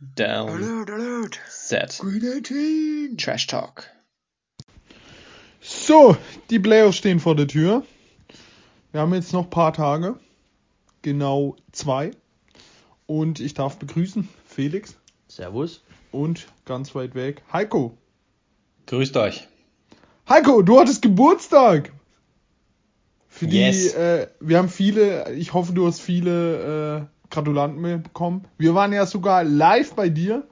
Down. Alert, alert. Set. Green 18. Trash Talk. So, die Playoffs stehen vor der Tür. Wir haben jetzt noch ein paar Tage. Genau zwei. Und ich darf begrüßen Felix Servus. und ganz weit weg Heiko. Grüßt euch. Heiko, du hattest Geburtstag. Für die, Yes. äh, wir haben viele, ich hoffe, du hast viele äh, Gratulanten bekommen. Wir waren ja sogar live bei dir.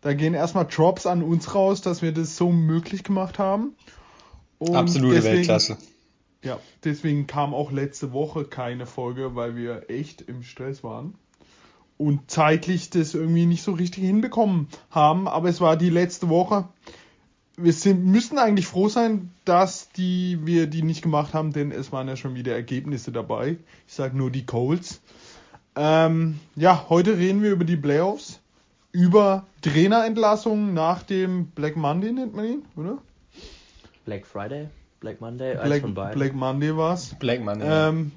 Da gehen erstmal Drops an uns raus, dass wir das so möglich gemacht haben. Und Absolute deswegen- Weltklasse. Ja, deswegen kam auch letzte Woche keine Folge, weil wir echt im Stress waren. Und zeitlich das irgendwie nicht so richtig hinbekommen haben. Aber es war die letzte Woche. Wir sind, müssen eigentlich froh sein, dass die, wir die nicht gemacht haben, denn es waren ja schon wieder Ergebnisse dabei. Ich sag nur die Colts. Ähm, ja, heute reden wir über die Playoffs. Über Trainerentlassungen nach dem Black Monday nennt man ihn, oder? Black Friday, Black Monday, eins Black, von beiden. Black Monday war's. Black Money. ja. Ähm,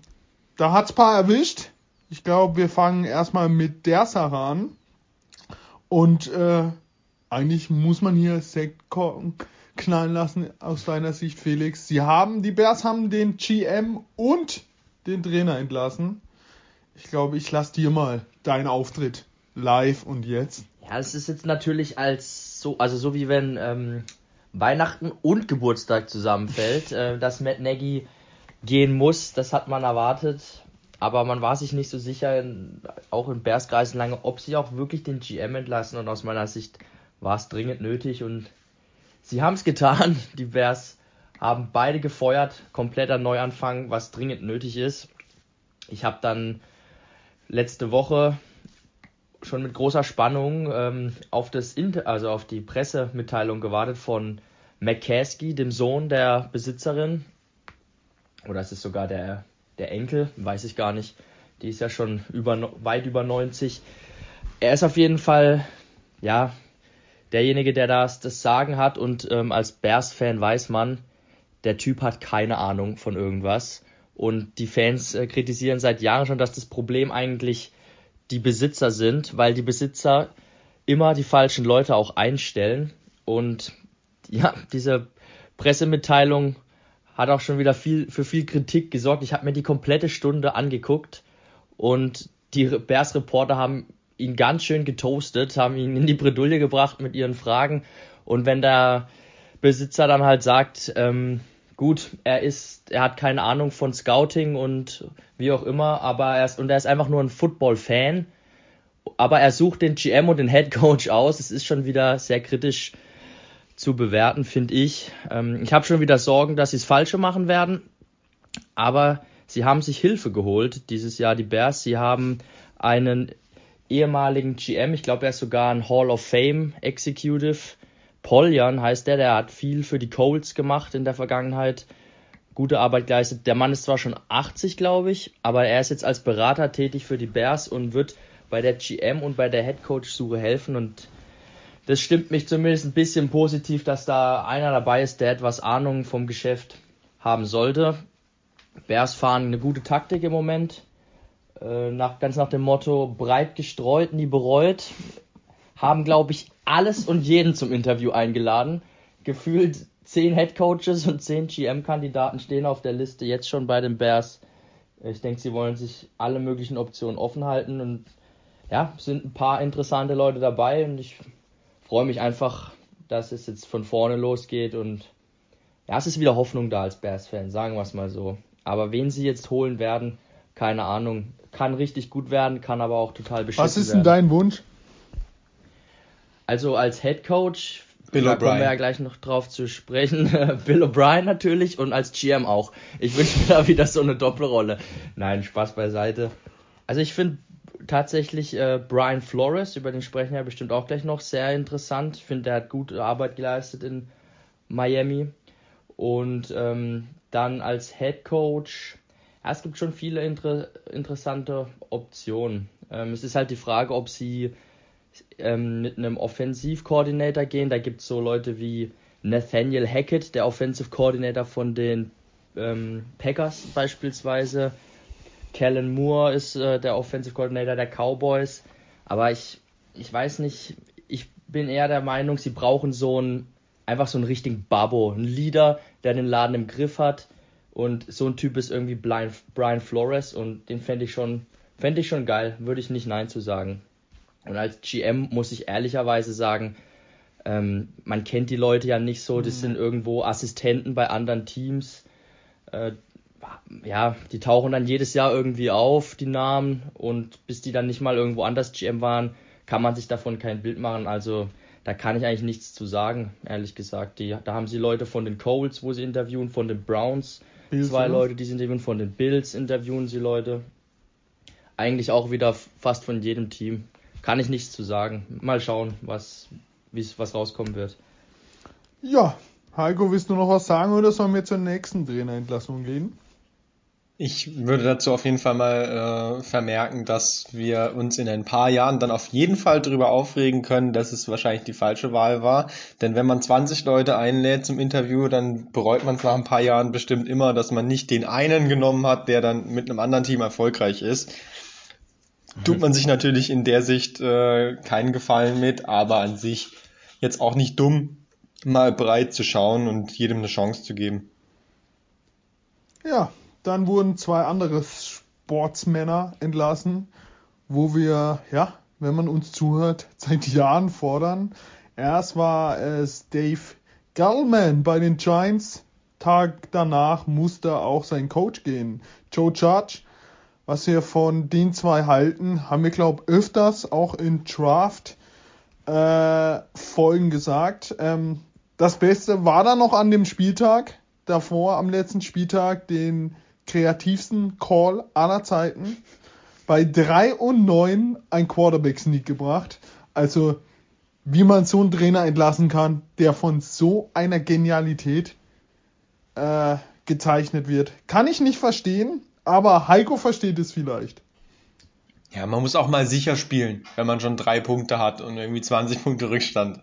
da hat's paar erwischt. Ich glaube, wir fangen erstmal mit der Sache an. Und äh, eigentlich muss man hier Sektkorken knallen lassen aus deiner Sicht, Felix. Sie haben, die Bears haben den GM und den Trainer entlassen. Ich glaube, ich lasse dir mal deinen Auftritt live und jetzt. Ja, es ist jetzt natürlich als so, also so wie wenn ähm, Weihnachten und Geburtstag zusammenfällt, äh, dass Matt Nagy gehen muss, das hat man erwartet. Aber man war sich nicht so sicher, in, auch in Bearskreisen lange, ob sie auch wirklich den GM entlassen. Und aus meiner Sicht war es dringend nötig. Und sie haben es getan. Die Bears haben beide gefeuert. Kompletter Neuanfang, was dringend nötig ist. Ich habe dann letzte Woche schon mit großer Spannung ähm, auf das Inter also auf die Pressemitteilung gewartet von McCaskey, dem Sohn der Besitzerin. Oder es ist sogar der, der Enkel, weiß ich gar nicht. Die ist ja schon über weit über 90. Er ist auf jeden Fall ja derjenige, der das, das Sagen hat und ähm, als Bears-Fan weiß man, der Typ hat keine Ahnung von irgendwas. Und die Fans äh, kritisieren seit Jahren schon, dass das Problem eigentlich die Besitzer sind, weil die Besitzer immer die falschen Leute auch einstellen. Und ja, diese Pressemitteilung hat auch schon wieder viel für viel Kritik gesorgt. Ich habe mir die komplette Stunde angeguckt und die Bears Reporter haben ihn ganz schön getoastet, haben ihn in die Bredouille gebracht mit ihren Fragen. Und wenn der Besitzer dann halt sagt, ähm, gut, er ist, er hat keine Ahnung von Scouting und wie auch immer, aber er ist, und er ist einfach nur ein Football-Fan, aber er sucht den GM und den Head Coach aus. Es ist schon wieder sehr kritisch zu bewerten, finde ich. Ähm, ich habe schon wieder Sorgen, dass sie es falsche machen werden, aber sie haben sich Hilfe geholt dieses Jahr, die Bears. Sie haben einen ehemaligen GM, ich glaube, er ist sogar ein Hall of Fame Executive. Poljan heißt der, der hat viel für die Colts gemacht in der Vergangenheit. Gute Arbeit geleistet. Der Mann ist zwar schon 80, glaube ich, aber er ist jetzt als Berater tätig für die Bears und wird bei der GM und bei der Head Coach Suche helfen und das stimmt mich zumindest ein bisschen positiv, dass da einer dabei ist, der etwas Ahnung vom Geschäft haben sollte. Bears fahren eine gute Taktik im Moment. Äh, nach, ganz nach dem Motto, breit gestreut, nie bereut. Haben, glaube ich, alles und jeden zum Interview eingeladen. Gefühlt zehn Head Coaches und zehn GM-Kandidaten stehen auf der Liste jetzt schon bei den Bears. Ich denke, sie wollen sich alle möglichen Optionen offen halten und ja, sind ein paar interessante Leute dabei und ich freue mich einfach, dass es jetzt von vorne losgeht und ja, es ist wieder Hoffnung da als Bears-Fan, sagen wir es mal so. Aber wen sie jetzt holen werden, keine Ahnung. Kann richtig gut werden, kann aber auch total beschissen Was ist werden. denn dein Wunsch? Also als Head Coach, Bill da kommen wir ja gleich noch drauf zu sprechen. Bill O'Brien natürlich und als GM auch. Ich wünsche mir da wieder so eine Doppelrolle. Nein, Spaß beiseite. Also ich finde tatsächlich äh, Brian Flores, über den sprechen wir bestimmt auch gleich noch, sehr interessant. Ich finde, der hat gute Arbeit geleistet in Miami. Und ähm, dann als Head Coach, ja, es gibt schon viele inter interessante Optionen. Ähm, es ist halt die Frage, ob sie ähm, mit einem Offensivkoordinator gehen. Da gibt es so Leute wie Nathaniel Hackett, der Offensive Coordinator von den ähm, Packers beispielsweise. Kellen Moore ist äh, der Offensive Coordinator der Cowboys. Aber ich ich weiß nicht, ich bin eher der Meinung, sie brauchen so einen, einfach so einen richtigen Babbo, einen Leader, der den Laden im Griff hat. Und so ein Typ ist irgendwie Brian, Brian Flores und den fände ich schon, fände ich schon geil, würde ich nicht Nein zu sagen. Und als GM muss ich ehrlicherweise sagen, ähm, man kennt die Leute ja nicht so, das mhm. sind irgendwo Assistenten bei anderen Teams. Äh, ja, die tauchen dann jedes Jahr irgendwie auf, die Namen, und bis die dann nicht mal irgendwo anders GM waren, kann man sich davon kein Bild machen. Also da kann ich eigentlich nichts zu sagen, ehrlich gesagt. Die, da haben sie Leute von den Colts, wo sie interviewen, von den Browns, Bills, zwei? Leute, die sie interviewen, von den Bills interviewen sie Leute. Eigentlich auch wieder fast von jedem Team. Kann ich nichts zu sagen. Mal schauen, was, was rauskommen wird. Ja, Heiko, willst du noch was sagen oder sollen wir zur nächsten Trainerentlassung gehen? Ich würde dazu auf jeden Fall mal äh, vermerken, dass wir uns in ein paar Jahren dann auf jeden Fall darüber aufregen können, dass es wahrscheinlich die falsche Wahl war. Denn wenn man 20 Leute einlädt zum Interview, dann bereut man es nach ein paar Jahren bestimmt immer, dass man nicht den einen genommen hat, der dann mit einem anderen Team erfolgreich ist. Tut man sich natürlich in der Sicht äh, keinen Gefallen mit, aber an sich jetzt auch nicht dumm, mal breit zu schauen und jedem eine Chance zu geben. Ja, dann wurden zwei andere Sportsmänner entlassen, wo wir, ja, wenn man uns zuhört, seit Jahren fordern. Erst war es Dave Gallman bei den Giants. Tag danach musste auch sein Coach gehen. Joe Judge. Was wir von den zwei halten, haben wir, glaube ich, öfters auch in Draft äh, gesagt. Ähm, das Beste war dann noch an dem Spieltag davor, am letzten Spieltag, den kreativsten Call aller Zeiten. Bei 3 und 9 ein Quarterback-Sneak gebracht. Also, wie man so einen Trainer entlassen kann, der von so einer Genialität äh, gezeichnet wird. Kann ich nicht verstehen, aber Heiko versteht es vielleicht. Ja, man muss auch mal sicher spielen, wenn man schon drei Punkte hat und irgendwie 20 Punkte Rückstand.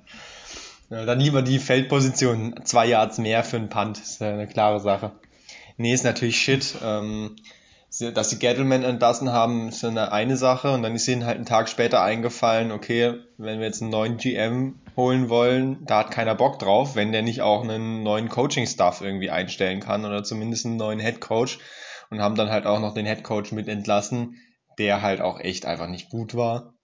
Ja, dann lieber die Feldposition, zwei Yards mehr für einen Punt, ist eine klare Sache. Nee, ist natürlich Shit. Ähm, dass sie Gettleman entlassen haben, ist eine, eine Sache und dann ist ihnen halt einen Tag später eingefallen, okay, wenn wir jetzt einen neuen GM holen wollen, da hat keiner Bock drauf, wenn der nicht auch einen neuen Coaching-Staff irgendwie einstellen kann oder zumindest einen neuen Head Coach und haben dann halt auch noch den Head Coach mit entlassen, der halt auch echt einfach nicht gut war.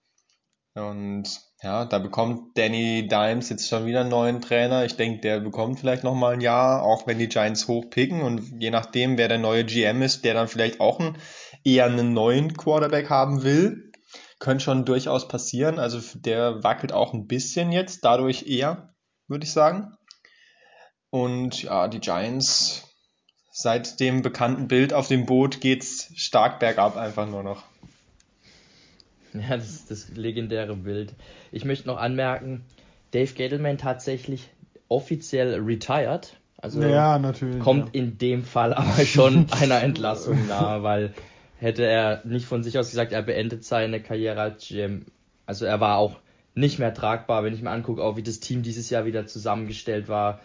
Und ja, da bekommt Danny Dimes jetzt schon wieder einen neuen Trainer. Ich denke, der bekommt vielleicht noch mal ein Jahr, auch wenn die Giants hochpicken und je nachdem, wer der neue GM ist, der dann vielleicht auch einen, eher einen neuen Quarterback haben will, könnte schon durchaus passieren. Also der wackelt auch ein bisschen jetzt, dadurch eher, würde ich sagen. Und ja, die Giants, seit dem bekannten Bild auf dem Boot geht's stark bergab einfach nur noch. Ja, das ist das legendäre Bild. Ich möchte noch anmerken, Dave Gettleman tatsächlich offiziell retired. Also ja, natürlich, kommt ja. in dem Fall aber schon einer Entlassung nahe, weil hätte er nicht von sich aus gesagt, er beendet seine Karriere als GM. Also er war auch nicht mehr tragbar, wenn ich mir angucke, auch wie das Team dieses Jahr wieder zusammengestellt war.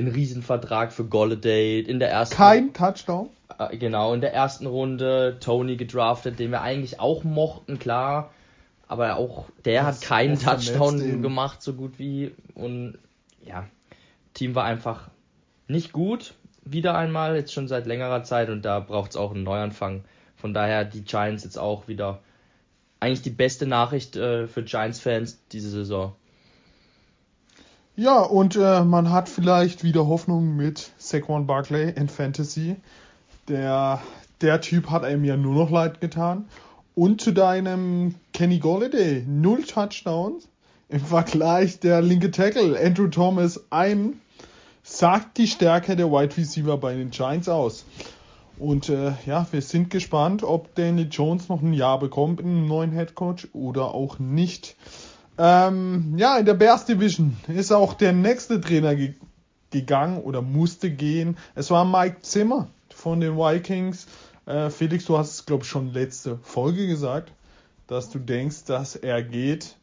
Den Riesenvertrag für Golladay in der ersten. Kein Touchdown. Äh, genau, in der ersten Runde Tony gedraftet, den wir eigentlich auch mochten, klar. Aber auch der das hat keinen Touchdown gemacht, so gut wie. Und ja, Team war einfach nicht gut. Wieder einmal, jetzt schon seit längerer Zeit. Und da braucht es auch einen Neuanfang. Von daher die Giants jetzt auch wieder eigentlich die beste Nachricht äh, für Giants-Fans diese Saison. Ja, und äh, man hat vielleicht wieder Hoffnung mit Saquon Barkley in Fantasy. Der, der Typ hat einem ja nur noch leid getan. Und zu deinem Kenny Golladay, null Touchdowns. Im Vergleich der linke Tackle Andrew Thomas ein, sagt die Stärke der Wide Receiver bei den Giants aus. Und äh, ja, wir sind gespannt, ob Danny Jones noch ein Jahr bekommt in einem neuen Head Coach oder auch nicht. Ähm, ja, in der Bears Division ist auch der nächste Trainer ge gegangen oder musste gehen. Es war Mike Zimmer von den Vikings. Äh, Felix, du hast es, glaube ich, schon letzte Folge gesagt, dass du denkst, dass er geht.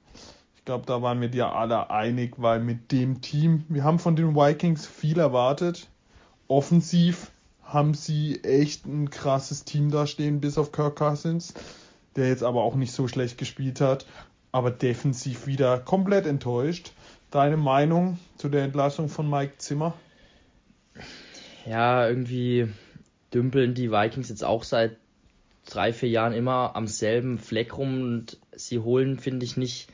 Ich glaube, da waren wir dir alle einig, weil mit dem Team, wir haben von den Vikings viel erwartet. Offensiv haben sie echt ein krasses Team da stehen, bis auf Kirk Cousins, der jetzt aber auch nicht so schlecht gespielt hat. Aber defensiv wieder komplett enttäuscht. Deine Meinung zu der Entlassung von Mike Zimmer? Ja, irgendwie dümpeln die Vikings jetzt auch seit drei, vier Jahren immer am selben Fleck rum und sie holen, finde ich, nicht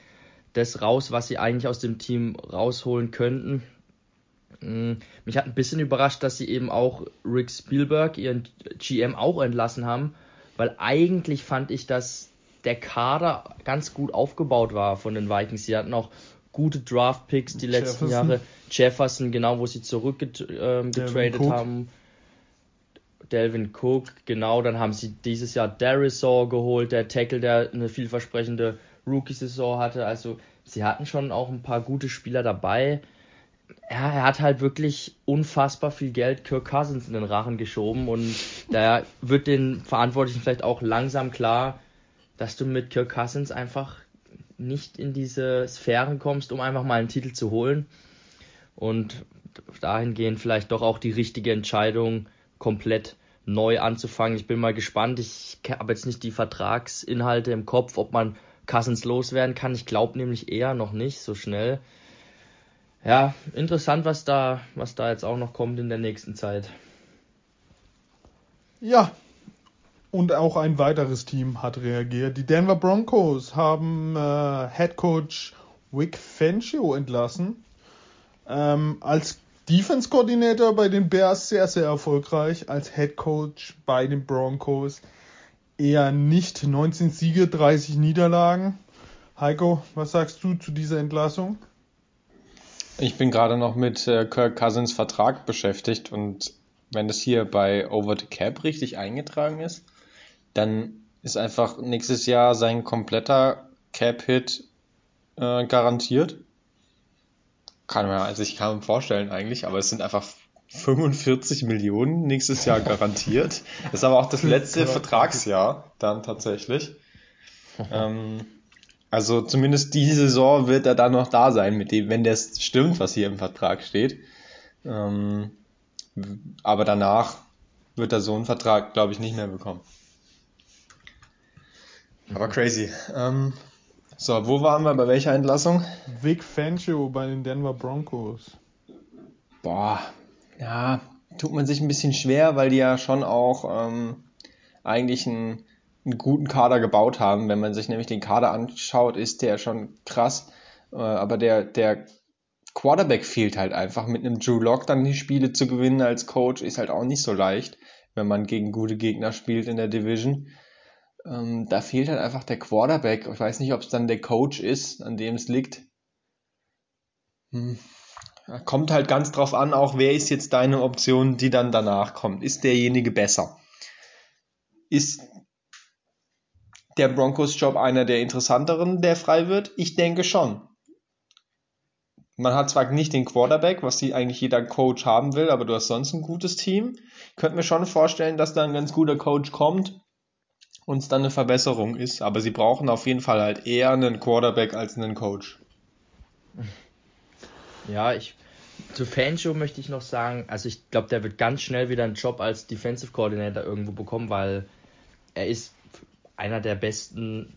das raus, was sie eigentlich aus dem Team rausholen könnten. Mm, mich hat ein bisschen überrascht, dass sie eben auch Rick Spielberg, ihren GM, auch entlassen haben, weil eigentlich fand ich, dass der Kader ganz gut aufgebaut war von den Vikings. Sie hatten auch gute Draft-Picks die letzten Jefferson. Jahre. Jefferson, genau, wo sie zurückgetradet ähm, haben. Delvin Cook, genau, dann haben sie dieses Jahr Darisaw geholt, der Tackle, der eine vielversprechende Rookie-Saison hatte. Also sie hatten schon auch ein paar gute Spieler dabei. Ja, er hat halt wirklich unfassbar viel Geld Kirk Cousins in den Rachen geschoben und da wird den Verantwortlichen vielleicht auch langsam klar, dass du mit Kirk Cousins einfach nicht in diese Sphären kommst, um einfach mal einen Titel zu holen. Und dahingehend vielleicht doch auch die richtige Entscheidung, komplett neu anzufangen. Ich bin mal gespannt. Ich habe jetzt nicht die Vertragsinhalte im Kopf, ob man Cousins loswerden kann. Ich glaube nämlich eher noch nicht so schnell. Ja, interessant, was da, was da jetzt auch noch kommt in der nächsten Zeit. Ja, und auch ein weiteres Team hat reagiert. Die Denver Broncos haben äh, Head Coach Vic Fangio entlassen. Ähm, als Defense Coordinator bei den Bears sehr, sehr erfolgreich. Als Head Coach bei den Broncos eher nicht. 19 Siege, 30 Niederlagen. Heiko, was sagst du zu dieser Entlassung? Ich bin gerade noch mit äh, Kirk Cousins Vertrag beschäftigt und wenn das hier bei Over the Cap richtig eingetragen ist, dann ist einfach nächstes Jahr sein kompletter Cap-Hit äh, garantiert. Kann man also ich kann mir vorstellen eigentlich, aber es sind einfach 45 Millionen nächstes Jahr garantiert. Das ist aber auch das letzte Vertragsjahr dann tatsächlich. ähm, also zumindest die Saison wird er dann noch da sein, mit dem, wenn das stimmt, was hier im Vertrag steht. Ähm, aber danach wird er so einen Vertrag, glaube ich, nicht mehr bekommen. Aber crazy. Ähm, so, wo waren wir? Bei welcher Entlassung? Vic Fangio bei den Denver Broncos. Boah, ja, tut man sich ein bisschen schwer, weil die ja schon auch ähm, eigentlich einen, einen guten Kader gebaut haben. Wenn man sich nämlich den Kader anschaut, ist der schon krass. Äh, aber der, der Quarterback fehlt halt einfach. Mit einem Drew Lock dann die Spiele zu gewinnen als Coach ist halt auch nicht so leicht, wenn man gegen gute Gegner spielt in der Division. Ähm, da fehlt halt einfach der Quarterback. Ich weiß nicht, ob es dann der Coach ist, an dem es liegt. Hm. Kommt halt ganz drauf an, auch wer ist jetzt deine Option, die dann danach kommt. Ist derjenige besser? Ist der Broncos-Job einer der interessanteren, der frei wird? Ich denke schon. Man hat zwar nicht den Quarterback, was die eigentlich jeder Coach haben will, aber du hast sonst ein gutes Team. Ich könnte mir schon vorstellen, dass da ein ganz guter Coach kommt und es dann eine Verbesserung ist. Aber sie brauchen auf jeden Fall halt eher einen Quarterback als einen Coach. Ja, ich zu Fanshow möchte ich noch sagen, also ich glaube, der wird ganz schnell wieder einen Job als Defensive Coordinator irgendwo bekommen, weil er ist einer der besten,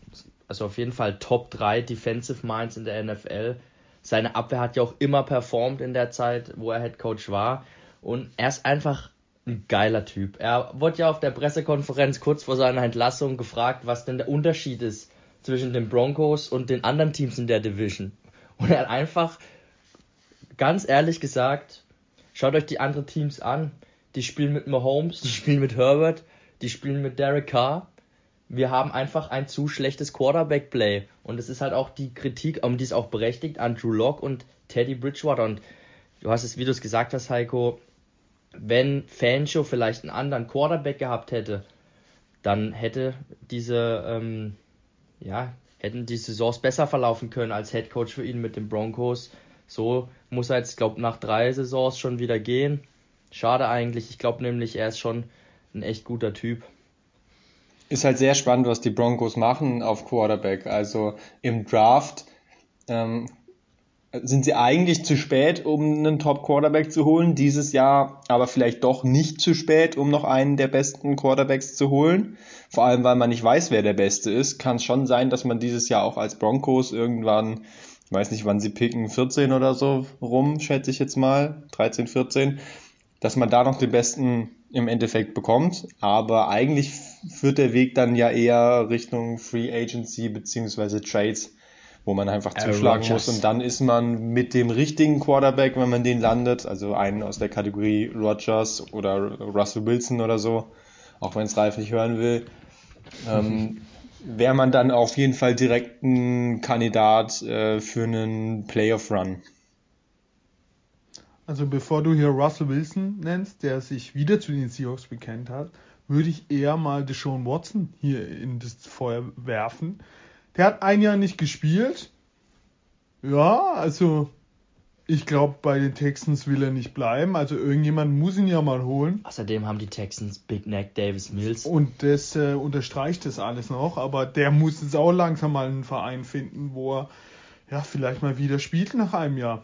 also auf jeden Fall Top 3 Defensive Minds in der NFL. Seine Abwehr hat ja auch immer performt in der Zeit, wo er Head Coach war. Und er ist einfach ein geiler Typ. Er wurde ja auf der Pressekonferenz kurz vor seiner Entlassung gefragt, was denn der Unterschied ist zwischen den Broncos und den anderen Teams in der Division. Und er hat einfach ganz ehrlich gesagt, schaut euch die anderen Teams an. Die spielen mit Mahomes, die spielen mit Herbert, die spielen mit Derek Carr. Wir haben einfach ein zu schlechtes Quarterback-Play. Und es ist halt auch die Kritik, um die ist auch berechtigt, an Drew Locke und Teddy Bridgewater. Und du hast es, wie du es gesagt hast, Heiko, wenn Fanshow vielleicht einen anderen Quarterback gehabt hätte, dann hätte diese, ähm, ja, hätten die Saisons besser verlaufen können als Head Coach für ihn mit den Broncos. So muss er jetzt, glaube nach drei Saisons schon wieder gehen. Schade eigentlich. Ich glaube nämlich, er ist schon ein echt guter Typ. Ist halt sehr spannend, was die Broncos machen auf Quarterback. Also im Draft ähm, sind sie eigentlich zu spät, um einen Top-Quarterback zu holen. Dieses Jahr aber vielleicht doch nicht zu spät, um noch einen der besten Quarterbacks zu holen. Vor allem, weil man nicht weiß, wer der Beste ist. Kann es schon sein, dass man dieses Jahr auch als Broncos irgendwann, ich weiß nicht, wann sie picken, 14 oder so rum, schätze ich jetzt mal, 13, 14, dass man da noch den Besten im Endeffekt bekommt. Aber eigentlich führt der Weg dann ja eher Richtung Free Agency beziehungsweise Trades wo man einfach Aaron zuschlagen Rodgers. muss und dann ist man mit dem richtigen Quarterback, wenn man den landet, also einen aus der Kategorie Rodgers oder Russell Wilson oder so, auch wenn es Ralf nicht hören will, ähm, wäre man dann auf jeden Fall direkt ein Kandidat äh, für einen Playoff-Run. Also bevor du hier Russell Wilson nennst, der sich wieder zu den Seahawks bekennt hat, würde ich eher mal Deshaun Watson hier in das Feuer werfen. Der hat ein Jahr nicht gespielt. Ja, also ich glaube, bei den Texans will er nicht bleiben. Also irgendjemand muss ihn ja mal holen. Außerdem haben die Texans Big Neck Davis Mills. Und das äh, unterstreicht das alles noch. Aber der muss jetzt auch langsam mal einen Verein finden, wo er ja vielleicht mal wieder spielt nach einem Jahr.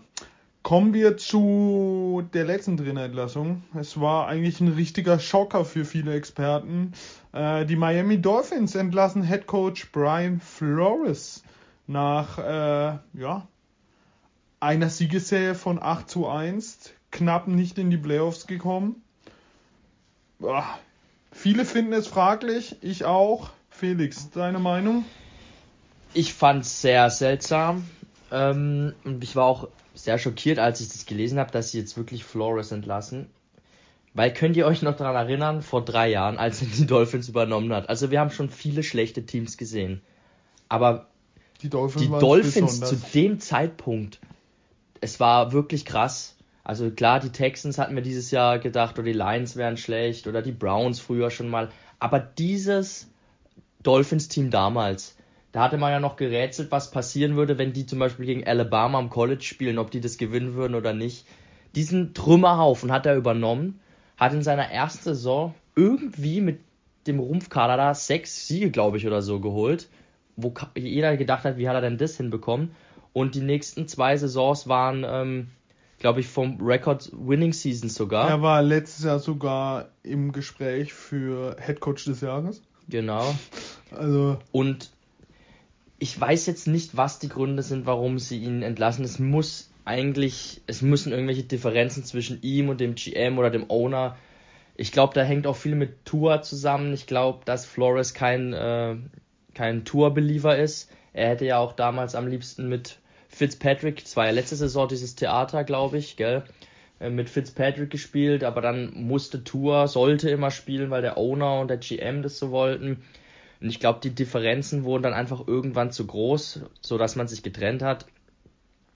Kommen wir zu der letzten Trainerentlassung. Es war eigentlich ein richtiger Schocker für viele Experten. Äh, die Miami Dolphins entlassen Head Coach Brian Flores nach äh, ja, einer Siegesserie von 8 zu 1, knapp nicht in die Playoffs gekommen. Boah, viele finden es fraglich, ich auch. Felix, deine Meinung? Ich fand's sehr seltsam. Ähm, und ich war auch sehr schockiert, als ich das gelesen habe, dass sie jetzt wirklich Flores entlassen. Weil könnt ihr euch noch daran erinnern, vor drei Jahren, als er die Dolphins übernommen hat? Also wir haben schon viele schlechte Teams gesehen. Aber Die Dolphins, die Dolphins zu dem Zeitpunkt, es war wirklich krass. Also klar, die Texans hatten wir dieses Jahr gedacht, oder die Lions wären schlecht, oder die Browns früher schon mal. Aber dieses Dolphins-Team damals, da hatte man ja noch gerätselt, was passieren würde, wenn die zum Beispiel gegen Alabama am College spielen, ob die das gewinnen würden oder nicht. Diesen Trümmerhaufen hat er übernommen, hat in seiner ersten Saison irgendwie mit dem Rumpfkader da sechs Siege, glaube ich, oder so geholt, wo jeder gedacht hat, wie hat er denn das hinbekommen? Und die nächsten zwei Saisons waren, ähm, glaube ich, vom Record Winning Season sogar. Er war letztes Jahr sogar im Gespräch für Head Coach des Jahres. Genau. Also Und ich weiß jetzt nicht, was die Gründe sind, warum sie ihn entlassen. Es muss eigentlich, es müssen irgendwelche Differenzen zwischen ihm und dem GM oder dem Owner. Ich glaube, da hängt auch viel mit Tour zusammen. Ich glaube, dass Flores kein, äh, kein Tour-Believer ist. Er hätte ja auch damals am liebsten mit Fitzpatrick, das war ja letzte Saison dieses Theater, glaube ich, gell, äh, mit Fitzpatrick gespielt, aber dann musste Tour, sollte immer spielen, weil der Owner und der GM das so wollten. Und ich glaube, die Differenzen wurden dann einfach irgendwann zu groß, so dass man sich getrennt hat.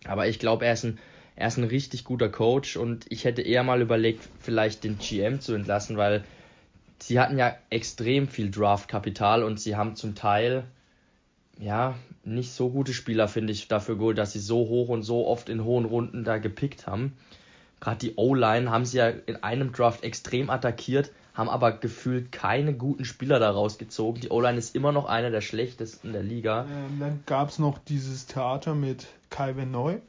Aber ich glaube, er ist ein er ist ein richtig guter Coach und ich hätte eher mal überlegt, vielleicht den GM zu entlassen, weil sie hatten ja extrem viel Draftkapital und sie haben zum Teil ja nicht so gute Spieler, finde ich, dafür geholt, dass sie so hoch und so oft in hohen Runden da gepickt haben. Gerade die O-Line haben sie ja in einem Draft extrem attackiert, haben aber gefühlt keine guten Spieler daraus gezogen. Die O-Line ist immer noch einer der schlechtesten der Liga. ähm, dann gab es noch dieses Theater mit Kai Neu, den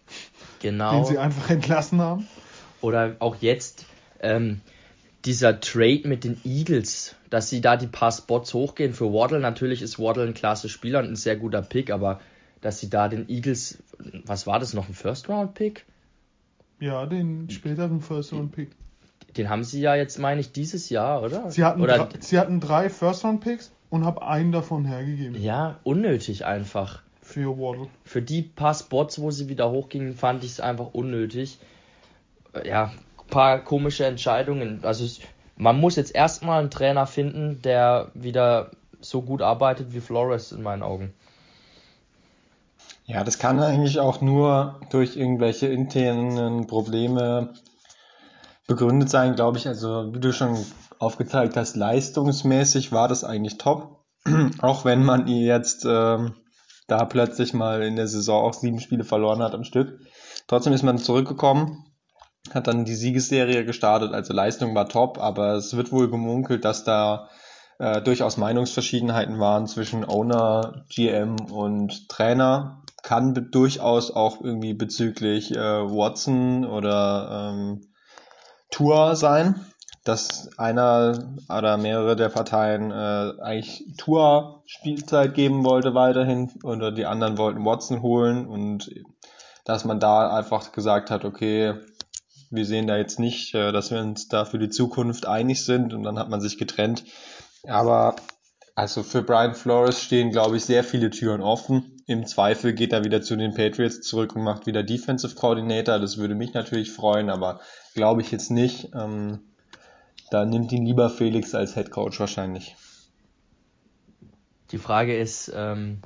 Genau. sie einfach entlassen haben. Oder auch jetzt ähm, dieser Trade mit den Eagles, dass sie da die paar Spots hochgehen für Waddle. Natürlich ist Waddle ein klasse Spieler und ein sehr guter Pick, aber dass sie da den Eagles, was war das noch, ein First-Round-Pick? Ja, den späteren First Round Pick. Den haben sie ja jetzt, meine ich, dieses Jahr, oder? Sie hatten, oder drei, sie hatten drei First Round Picks und habe einen davon hergegeben ja, unnötig einfach. für Waddle. Für die paar Spots, wo sie wieder hochgingen, fand ich es einfach unnötig. Äh, Ja, paar komische Entscheidungen. Also man muss jetzt erstmal einen Trainer finden, der wieder so gut arbeitet wie Flores in meinen Augen. Ja, das kann eigentlich auch nur durch irgendwelche internen Probleme begründet sein, glaube ich. Also, wie du schon aufgezeigt hast, leistungsmäßig war das eigentlich top. Auch wenn man jetzt ähm, da plötzlich mal in der Saison auch sieben Spiele verloren hat am Stück. Trotzdem ist man zurückgekommen, hat dann die Siegesserie gestartet. Also Leistung war top, aber es wird wohl gemunkelt, dass da äh, durchaus Meinungsverschiedenheiten waren zwischen Owner, GM und Trainer. kann durchaus auch irgendwie bezüglich äh, Watson oder ähm, Tour sein, dass einer oder mehrere der Parteien äh, eigentlich Tour Spielzeit geben wollte weiterhin oder die anderen wollten Watson holen und dass man da einfach gesagt hat, okay, wir sehen da jetzt nicht, äh, dass wir uns da für die Zukunft einig sind und dann hat man sich getrennt. Aber also für Brian Flores stehen, glaube ich, sehr viele Türen offen. Im Zweifel geht er wieder zu den Patriots zurück und macht wieder Defensive Coordinator. Das würde mich natürlich freuen, aber glaube ich jetzt nicht. Ähm, da nimmt ihn lieber Felix als Head Coach wahrscheinlich. Die Frage ist, ähm,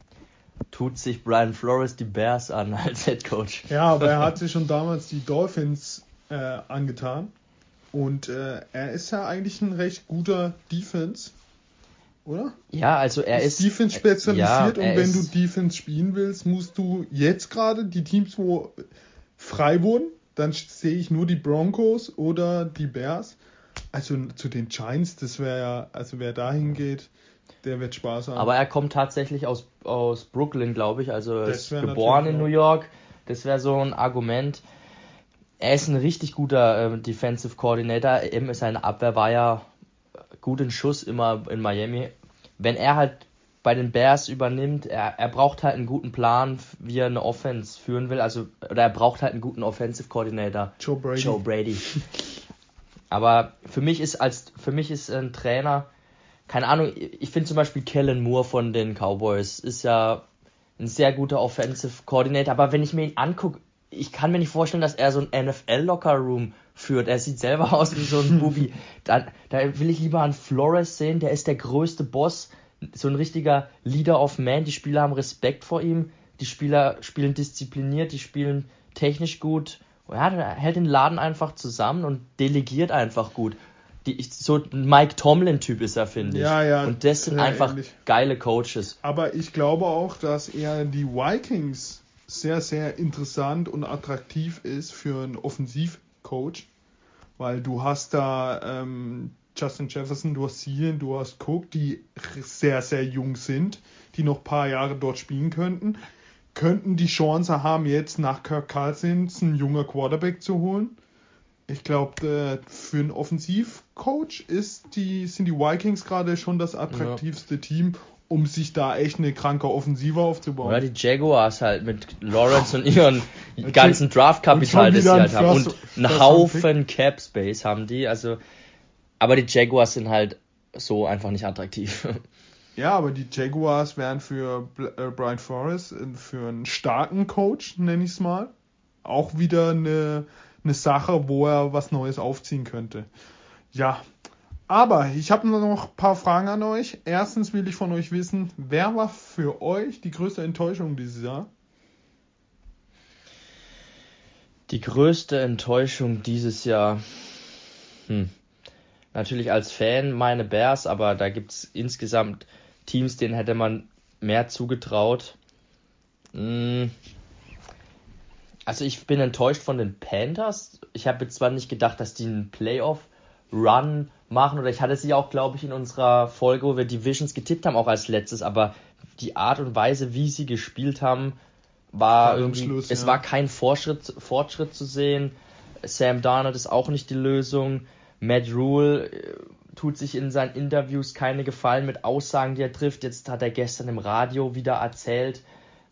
tut sich Brian Flores die Bears an als Head Coach? Ja, aber er hat sich schon damals die Dolphins äh, angetan. Und äh, er ist ja eigentlich ein recht guter Defense oder? Ja, also er ist, ist Defense spezialisiert ja, und wenn du Defense spielen willst, musst du jetzt gerade die Teams, wo frei wurden, dann sehe ich nur die Broncos oder die Bears. Also zu den Giants, das wäre ja, also wer dahin geht, der wird Spaß haben. Aber er kommt tatsächlich aus, aus Brooklyn, glaube ich, also ist geboren in New York. Das wäre so ein Argument. Er ist ein richtig guter äh, Defensive Coordinator. Eben seine Abwehr war ja guten Schuss immer in Miami. Wenn er halt bei den Bears übernimmt, er, er braucht halt einen guten Plan, wie er eine Offense führen will. Also, oder er braucht halt einen guten Offensive Coordinator. Joe Brady. Joe Brady. Aber für mich ist als für mich ist ein Trainer, keine Ahnung, ich finde zum Beispiel Kellen Moore von den Cowboys ist ja ein sehr guter Offensive Coordinator, aber wenn ich mir ihn angucke, ich kann mir nicht vorstellen, dass er so ein NFL Locker Room führt. Er sieht selber aus wie so ein Bubi. Da, da will ich lieber einen Flores sehen, der ist der größte Boss, so ein richtiger Leader of Man. Die Spieler haben Respekt vor ihm, die Spieler spielen diszipliniert, die spielen technisch gut. Ja, der hält den Laden einfach zusammen und delegiert einfach gut. Die, so ein Mike Tomlin-Typ ist er, finde ich. Ja, ja. Und das sind einfach ähnlich. geile Coaches. Aber ich glaube auch, dass er die Vikings sehr, sehr interessant und attraktiv ist für einen Offensivcoach, weil du hast da ähm, Justin Jefferson, du hast Thielen, du hast Cook, die sehr, sehr jung sind, die noch ein paar Jahre dort spielen könnten, könnten die Chance haben, jetzt nach Kirk Cousins einen junger Quarterback zu holen. Ich glaube, äh, für einen Offensivcoach ist die, sind die Vikings gerade schon das attraktivste ja. Team um sich da echt eine kranke Offensive aufzubauen. Oder die Jaguars halt mit Lawrence und ihren ganzen Draftkapital, das sie halt haben. Und einen Haufen Cap Space haben die. Also, aber die Jaguars sind halt so einfach nicht attraktiv. Ja, aber die Jaguars wären für äh, Brian Forrest, äh, für einen starken Coach, nenne ich es mal, auch wieder eine, eine Sache, wo er was Neues aufziehen könnte. Ja, aber ich habe noch ein paar Fragen an euch. Erstens will ich von euch wissen, wer war für euch die größte Enttäuschung dieses Jahr? Die größte Enttäuschung dieses Jahr. Hm. Natürlich als Fan meine Bears, aber da gibt es insgesamt Teams, denen hätte man mehr zugetraut. Hm. Also ich bin enttäuscht von den Panthers. Ich habe zwar nicht gedacht, dass die einen Playoff-Run machen. Oder ich hatte sie auch, glaube ich, in unserer Folge, wo wir Divisions getippt haben, auch als letztes. Aber die Art und Weise, wie sie gespielt haben, war irgendwie, Schluss, es ja. war kein Fortschritt, Fortschritt zu sehen. Sam Darnold ist auch nicht die Lösung. Matt Rule äh, tut sich in seinen Interviews keine Gefallen mit Aussagen, die er trifft. Jetzt hat er gestern im Radio wieder erzählt,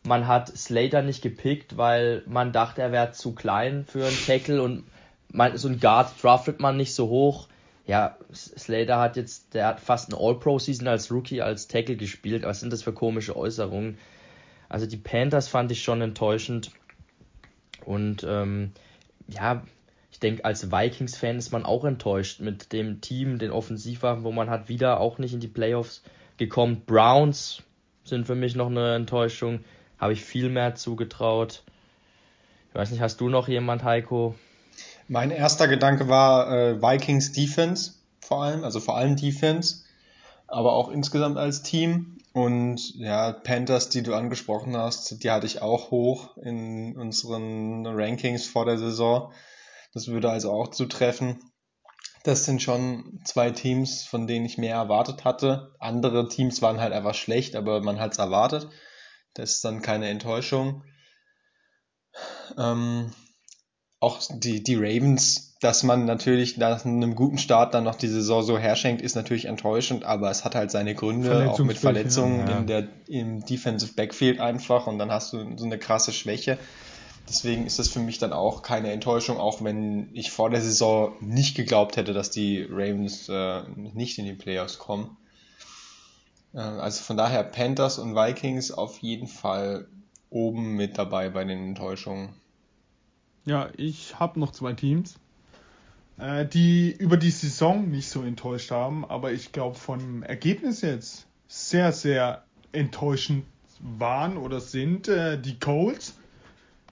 man hat Slater nicht gepickt, weil man dachte, er wäre zu klein für einen Tackle und man, so ein Guard draftet man nicht so hoch ja, Slater hat jetzt, der hat fast eine All-Pro-Season als Rookie, als Tackle gespielt. Was sind das für komische Äußerungen? Also die Panthers fand ich schon enttäuschend. Und ähm, ja, ich denke, als Vikings-Fan ist man auch enttäuscht mit dem Team, den Offensivwaffen, wo man hat wieder auch nicht in die Playoffs gekommen. Browns sind für mich noch eine Enttäuschung. Habe ich viel mehr zugetraut. Ich weiß nicht, hast du noch jemand, Heiko, mein erster Gedanke war äh, Vikings Defense vor allem, also vor allem Defense, aber auch insgesamt als Team. Und ja, Panthers, die du angesprochen hast, die hatte ich auch hoch in unseren Rankings vor der Saison. Das würde also auch zutreffen. Das sind schon zwei Teams, von denen ich mehr erwartet hatte. Andere Teams waren halt einfach schlecht, aber man hat es erwartet. Das ist dann keine Enttäuschung. Ähm, auch die, die Ravens, dass man natürlich nach einem guten Start dann noch die Saison so herschenkt, ist natürlich enttäuschend, aber es hat halt seine Gründe, auch mit Verletzungen ja. in der, im Defensive Backfield einfach und dann hast du so eine krasse Schwäche. Deswegen ist das für mich dann auch keine Enttäuschung, auch wenn ich vor der Saison nicht geglaubt hätte, dass die Ravens äh, nicht in die Playoffs kommen. Äh, also von daher Panthers und Vikings auf jeden Fall oben mit dabei bei den Enttäuschungen. Ja, ich habe noch zwei Teams, äh, die über die Saison nicht so enttäuscht haben, aber ich glaube vom Ergebnis jetzt sehr, sehr enttäuschend waren oder sind äh, die Colts.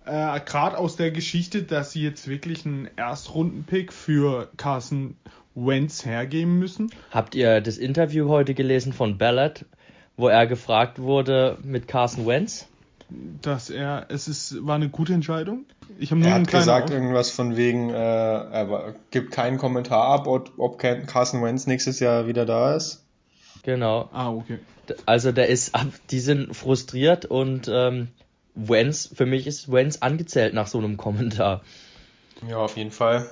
Äh, Gerade aus der Geschichte, dass sie jetzt wirklich einen Erstrundenpick für Carson Wentz hergeben müssen. Habt ihr das Interview heute gelesen von Ballard, wo er gefragt wurde mit Carson Wentz? Dass er, es ist, war eine gute Entscheidung. Ich habe nur er hat gesagt Auf irgendwas von wegen, äh, er gibt keinen Kommentar ab, ob, ob Carson Wentz nächstes Jahr wieder da ist. Genau. Ah, okay. Also der ist, die sind frustriert und ähm, Wentz, für mich ist Wentz angezählt nach so einem Kommentar. Ja, auf jeden Fall.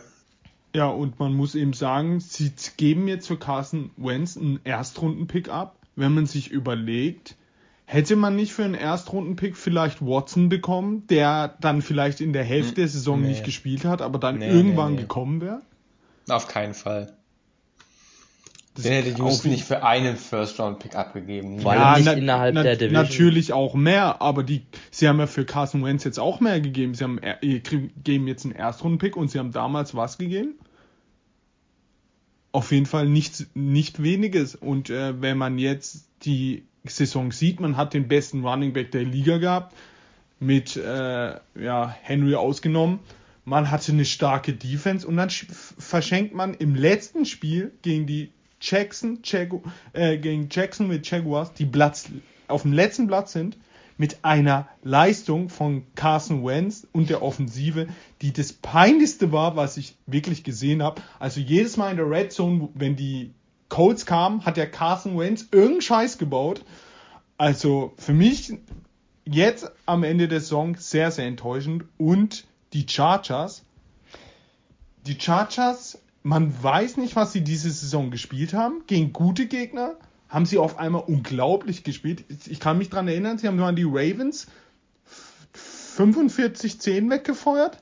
Ja, und man muss eben sagen, sie geben jetzt für Carson Wentz einen Erstrunden-Pick ab. Wenn man sich überlegt, hätte man nicht für einen Erstrunden-Pick vielleicht Watson bekommen, der dann vielleicht in der Hälfte der Saison nee. nicht gespielt hat, aber dann nee, irgendwann nee, gekommen wäre? Auf keinen Fall. Den hätte Houston nicht für einen First-Round-Pick abgegeben. Vor allem nicht innerhalb na, der Division. Natürlich auch mehr, aber die, sie haben ja für Carson Wentz jetzt auch mehr gegeben. Sie haben, äh, geben jetzt einen Erstrunden-Pick und sie haben damals was gegeben? Auf jeden Fall nicht, nicht weniges. Und äh, wenn man jetzt die Saison sieht, man hat den besten Running Back der Liga gehabt, mit äh, ja, Henry ausgenommen man hatte eine starke Defense und dann verschenkt man im letzten Spiel gegen die Jackson, Jagu äh, gegen Jackson mit Jaguars, die Platz, auf dem letzten Platz sind, mit einer Leistung von Carson Wentz und der Offensive, die das peinlichste war, was ich wirklich gesehen habe. Also jedes Mal in der Red Zone, wenn die Colts kamen, hat der Carson Wentz irgendeinen Scheiß gebaut. Also für mich jetzt am Ende der Saison sehr, sehr enttäuschend. Und die Chargers, die Chargers man weiß nicht, was sie diese Saison gespielt haben. Gegen gute Gegner haben sie auf einmal unglaublich gespielt. Ich kann mich daran erinnern, sie haben nur an die Ravens 45-10 weggefeuert.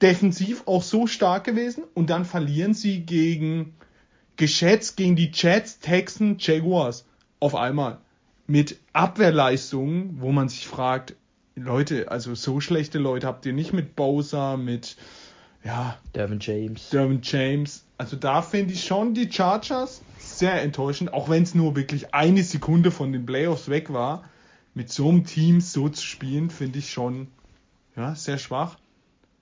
Defensiv auch so stark gewesen. Und dann verlieren sie gegen, geschätzt, gegen die Jets, Texans, Jaguars. Auf einmal. Mit Abwehrleistungen, wo man sich fragt, Leute, also so schlechte Leute habt ihr nicht mit Bowser, mit ja. Dervin James. Dervin James. Also da finde ich schon die Chargers sehr enttäuschend, auch wenn es nur wirklich eine Sekunde von den Playoffs weg war. Mit so einem Team so zu spielen, finde ich schon ja, sehr schwach.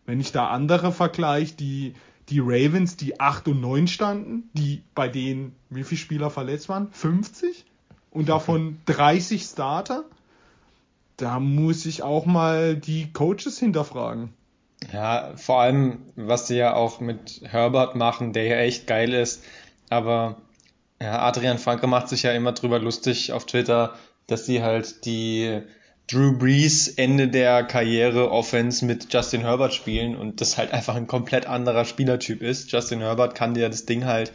Wenn ich da andere vergleiche, die, die Ravens, die 8 und 9 standen, die bei denen, wie viele Spieler verletzt waren? 50? Und davon 30 Starter? Da muss ich auch mal die Coaches hinterfragen. Ja, vor allem, was sie ja auch mit Herbert machen, der ja echt geil ist. Aber ja, Adrian Franke macht sich ja immer drüber lustig auf Twitter, dass sie halt die Drew Brees Ende der Karriere Offense mit Justin Herbert spielen und das halt einfach ein komplett anderer Spielertyp ist. Justin Herbert kann dir das Ding halt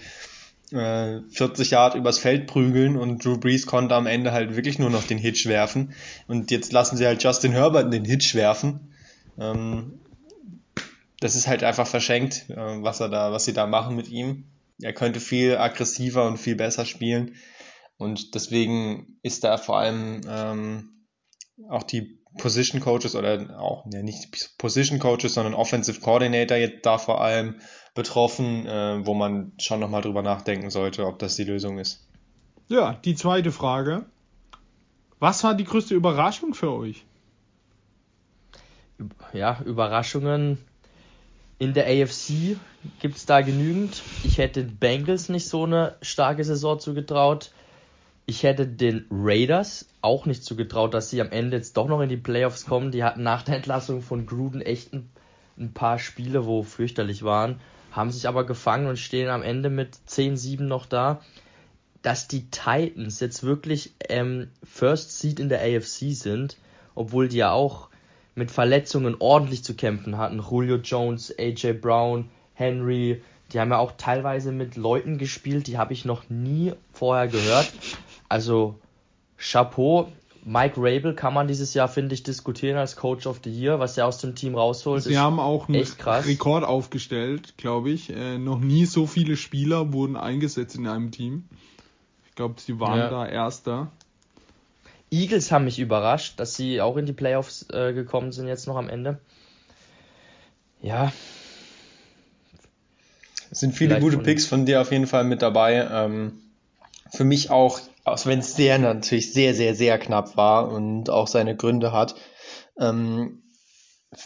äh, 40 Yard übers Feld prügeln und Drew Brees konnte am Ende halt wirklich nur noch den Hitch werfen. Und jetzt lassen sie halt Justin Herbert den Hitch werfen. Ähm, das ist halt einfach verschenkt, äh, was er da, was sie da machen mit ihm. Er könnte viel aggressiver und viel besser spielen. Und deswegen ist da vor allem ähm, auch die Position Coaches oder auch ja, nicht Position Coaches, sondern Offensive Coordinator jetzt da vor allem betroffen, äh, wo man schon nochmal drüber nachdenken sollte, ob das die Lösung ist. Ja, die zweite Frage. Was war die größte Überraschung für euch? Ja, Überraschungen in der AFC gibt es da genügend. Ich hätte Bengals nicht so eine starke Saison zugetraut. Ich hätte den Raiders auch nicht zugetraut, dass sie am Ende jetzt doch noch in die Playoffs kommen. Die hatten nach der Entlassung von Gruden echt ein, ein paar Spiele, wo fürchterlich waren, haben sich aber gefangen und stehen am Ende mit 10-7 noch da. Dass die Titans jetzt wirklich ähm, First Seed in der AFC sind, obwohl die ja auch mit Verletzungen ordentlich zu kämpfen hatten. Julio Jones, AJ Brown, Henry, die haben ja auch teilweise mit Leuten gespielt, die habe ich noch nie vorher gehört. Also Chapeau. Mike Rabel kann man dieses Jahr, finde ich, diskutieren als Coach of the Year, was er aus dem Team rausholt. Sie haben auch einen Rekord aufgestellt, glaube ich. Äh, noch nie so viele Spieler wurden eingesetzt in einem Team. Ich glaube, sie waren ja. da Erster. Eagles haben mich überrascht, dass sie auch in die Playoffs äh, gekommen sind jetzt noch am Ende. Ja. Es sind viele gute von Picks von dir auf jeden Fall mit dabei. Ähm, für mich auch, auch wenn es sehr natürlich sehr, sehr, sehr knapp war und auch seine Gründe hat, ähm,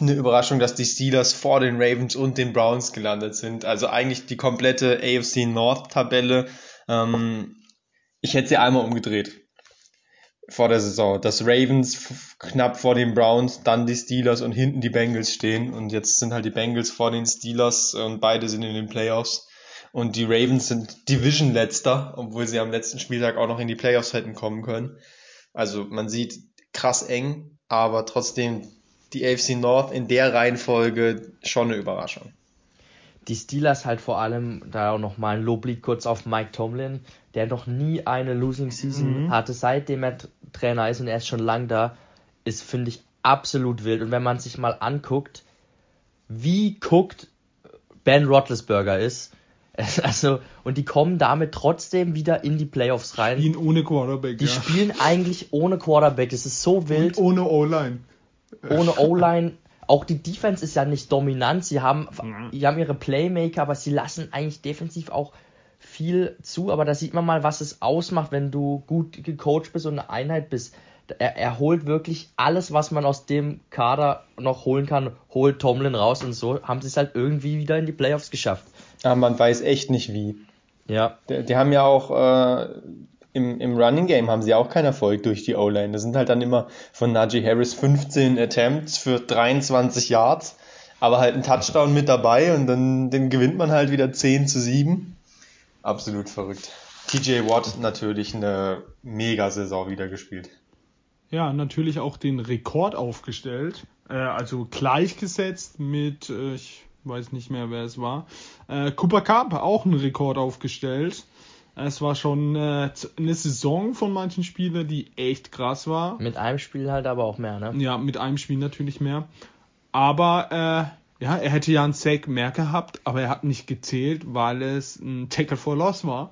eine Überraschung, dass die Steelers vor den Ravens und den Browns gelandet sind. Also eigentlich die komplette AFC North Tabelle. Ähm, ich hätte sie einmal umgedreht vor der Saison, dass Ravens knapp vor den Browns, dann die Steelers und hinten die Bengals stehen. Und jetzt sind halt die Bengals vor den Steelers und beide sind in den Playoffs. Und die Ravens sind Division-Letzter, obwohl sie am letzten Spieltag auch noch in die Playoffs hätten kommen können. Also man sieht krass eng, aber trotzdem die AFC North in der Reihenfolge schon eine Überraschung die Steelers halt vor allem, da auch nochmal ein Loblied kurz auf Mike Tomlin, der noch nie eine Losing Season mhm. hatte, seitdem er Trainer ist und er ist schon lang da, ist, finde ich, absolut wild. Und wenn man sich mal anguckt, wie guckt Ben Roethlisberger ist, also, und die kommen damit trotzdem wieder in die Playoffs rein. Spielen ohne Quarterback, Die ja. spielen eigentlich ohne Quarterback, das ist so wild. Und ohne O-Line. Ohne O-Line auch die Defense ist ja nicht dominant. Sie haben, die haben ihre Playmaker, aber sie lassen eigentlich defensiv auch viel zu. Aber da sieht man mal, was es ausmacht, wenn du gut gecoacht bist und eine Einheit bist. Er, er holt wirklich alles, was man aus dem Kader noch holen kann, holt Tomlin raus und so haben sie es halt irgendwie wieder in die Playoffs geschafft. Aber man weiß echt nicht wie. Ja. Die, die haben ja auch äh, im, im Running Game haben sie auch keinen Erfolg durch die O-Line. Das sind halt dann immer von Najee Harris 15 Attempts für 23 Yards, aber halt ein Touchdown mit dabei und dann den gewinnt man halt wieder 10 zu 7. Absolut verrückt. TJ Watt natürlich eine Mega-Saison wieder gespielt. Ja, natürlich auch den Rekord aufgestellt. Äh, also gleichgesetzt mit, äh, ich weiß nicht mehr, wer es war. Äh, Cooper Cup auch einen Rekord aufgestellt. Es war schon äh, eine Saison von manchen Spielern, die echt krass war. Mit einem Spiel halt aber auch mehr, ne? Ja, mit einem Spiel natürlich mehr. Aber äh, ja, er hätte ja einen Sack mehr gehabt, aber er hat nicht gezählt, weil es ein Tackle for Loss war.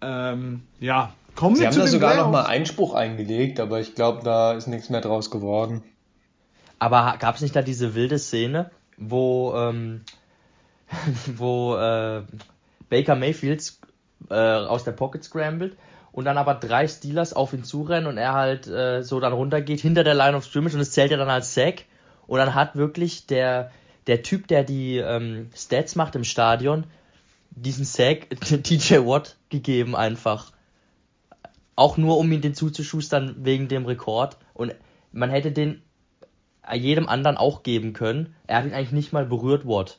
Ähm, ja, kommen Sie wir haben zu da sogar noch mal Einspruch eingelegt, aber ich glaube, da ist nichts mehr draus geworden. Aber gab es nicht da diese wilde Szene, wo ähm, wo äh, Baker Mayfields äh, aus der Pocket scrambled und dann aber drei Steelers auf ihn zurennen und er halt äh, so dann runtergeht hinter der Line of Scrimmage und es zählt ja dann als Sack und dann hat wirklich der der Typ, der die ähm, Stats macht im Stadion, diesen Sack TJ Watt gegeben einfach. Auch nur um ihn den zuzuschustern wegen dem Rekord und man hätte den jedem anderen auch geben können. Er hat ihn eigentlich nicht mal berührt, Watt.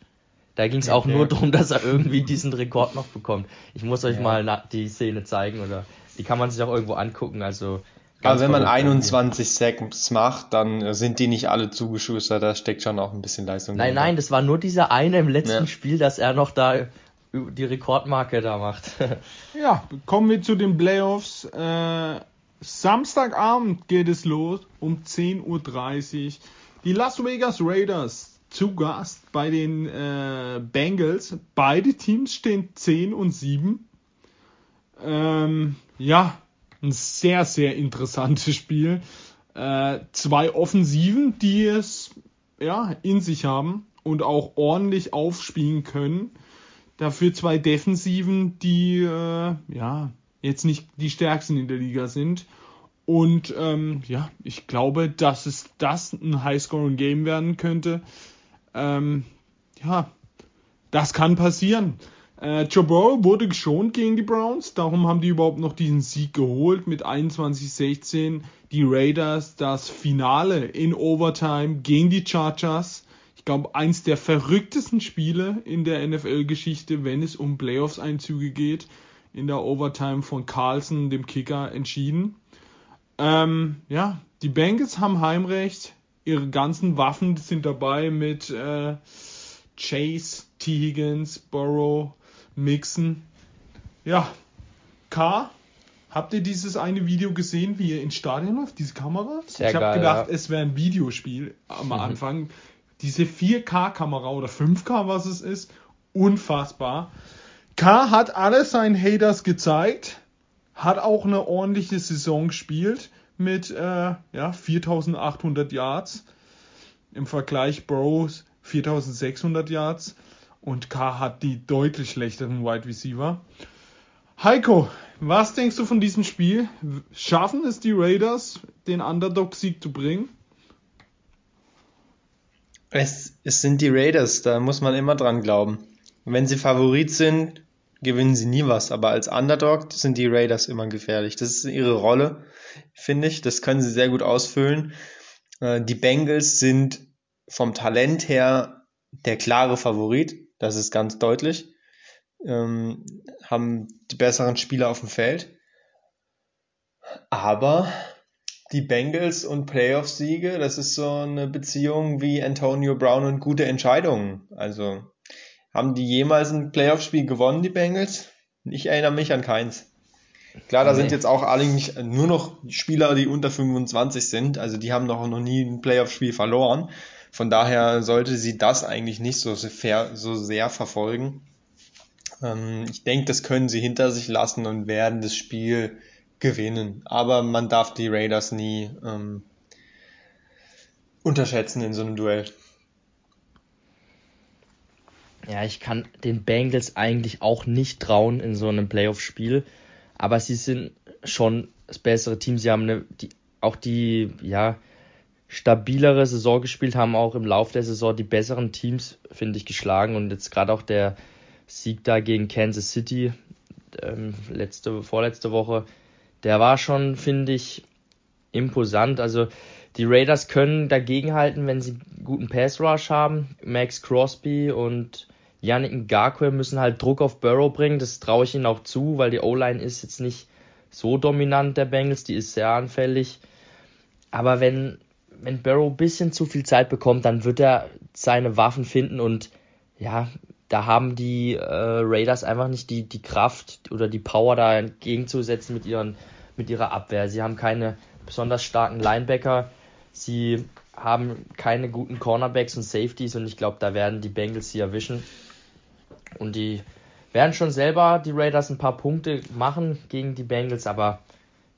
Da ging es auch nur darum, dass er irgendwie diesen Rekord noch bekommt. Ich muss euch ja. mal die Szene zeigen oder die kann man sich auch irgendwo angucken. Also, also wenn man 21 Seconds macht, dann sind die nicht alle zugeschustert, da steckt schon auch ein bisschen Leistung Nein, nein, das war nur dieser eine im letzten ja. Spiel, dass er noch da die Rekordmarke da macht. ja, kommen wir zu den Playoffs. Äh, Samstagabend geht es los um 10.30 Uhr. Die Las Vegas Raiders zu Gast bei den äh, Bengals. Beide Teams stehen 10 und 7. Ähm, ja, ein sehr, sehr interessantes Spiel. Äh, zwei Offensiven, die es ja, in sich haben und auch ordentlich aufspielen können. Dafür zwei Defensiven, die äh, ja jetzt nicht die stärksten in der Liga sind. Und ähm, ja, ich glaube, dass es das ein High-Scoring-Game werden könnte ähm, ja, das kann passieren. Äh, Joe Burrow wurde geschont gegen die Browns, darum haben die überhaupt noch diesen Sieg geholt mit 21-16. Die Raiders das Finale in Overtime gegen die Chargers. Ich glaube, eins der verrücktesten Spiele in der NFL-Geschichte, wenn es um Playoffs-Einzüge geht. In der Overtime von Carlson, dem Kicker, entschieden. Ähm, ja, die Bengals haben Heimrecht ihre ganzen Waffen sind dabei mit äh, Chase, T. Higgins, Burrow, Mixon. Ja, K. Habt ihr dieses eine Video gesehen, wie er ins Stadion läuft, diese Kamera? Sehr ich habe gedacht, ja. es wäre ein Videospiel am. Anfang. Diese 4K-Kamera oder 5K, was es ist, unfassbar. K hat alle seinen Haters gezeigt, hat auch eine ordentliche Saison gespielt mit äh, ja, 4800 Yards. Im Vergleich Bros 4600 Yards und K hat die deutlich schlechteren Wide Receiver. Heiko, was denkst du von diesem Spiel? Schaffen es die Raiders, den Underdog-Sieg zu bringen? Es, es sind die Raiders, da muss man immer dran glauben. Wenn sie Favorit sind, gewinnen sie nie was, aber als Underdog sind die Raiders immer gefährlich. Das ist ihre Rolle, finde ich. Das können sie sehr gut ausfüllen. Äh, Die Bengals sind vom Talent her der klare Favorit, das ist ganz deutlich. Ähm, haben die besseren Spieler auf dem Feld. Aber die Bengals und Playoff-Siege, das ist so eine Beziehung wie Antonio Brown und gute Entscheidungen. Also haben die jemals ein Playoff-Spiel gewonnen, die Bengals? Ich erinnere mich an keins. Klar, da Nee. sind jetzt auch eigentlich nur noch Spieler, die unter 25 sind. Also die haben noch, noch nie ein Playoff-Spiel verloren. Von daher sollte sie das eigentlich nicht so sehr, so sehr verfolgen. Ähm, ich denke, das können sie hinter sich lassen und werden das Spiel gewinnen. Aber man darf die Raiders nie ähm, unterschätzen in so einem Duell. Ja, ich kann den Bengals eigentlich auch nicht trauen in so einem Playoff-Spiel. Aber sie sind schon das bessere Team. Sie haben eine, die, auch die, ja, stabilere Saison gespielt, haben auch im Laufe der Saison die besseren Teams, finde ich, geschlagen. Und jetzt gerade auch der Sieg da gegen Kansas City, ähm, letzte, vorletzte Woche, der war schon, finde ich, imposant. Also die Raiders können dagegenhalten, wenn sie guten Pass Rush haben. Max Crosby und Yannick Ngakwe müssen halt Druck auf Burrow bringen. Das traue ich ihnen auch zu, weil die O-Line ist jetzt nicht so dominant der Bengals, die ist sehr anfällig. Aber wenn, wenn Burrow ein bisschen zu viel Zeit bekommt, dann wird er seine Waffen finden und ja, da haben die äh, Raiders einfach nicht die, die Kraft oder die Power da entgegenzusetzen mit, ihren, mit ihrer Abwehr. Sie haben keine besonders starken Linebacker. Sie haben keine guten Cornerbacks und Safeties und ich glaube, da werden die Bengals sie erwischen. Und die werden schon selber die Raiders ein paar Punkte machen gegen die Bengals, aber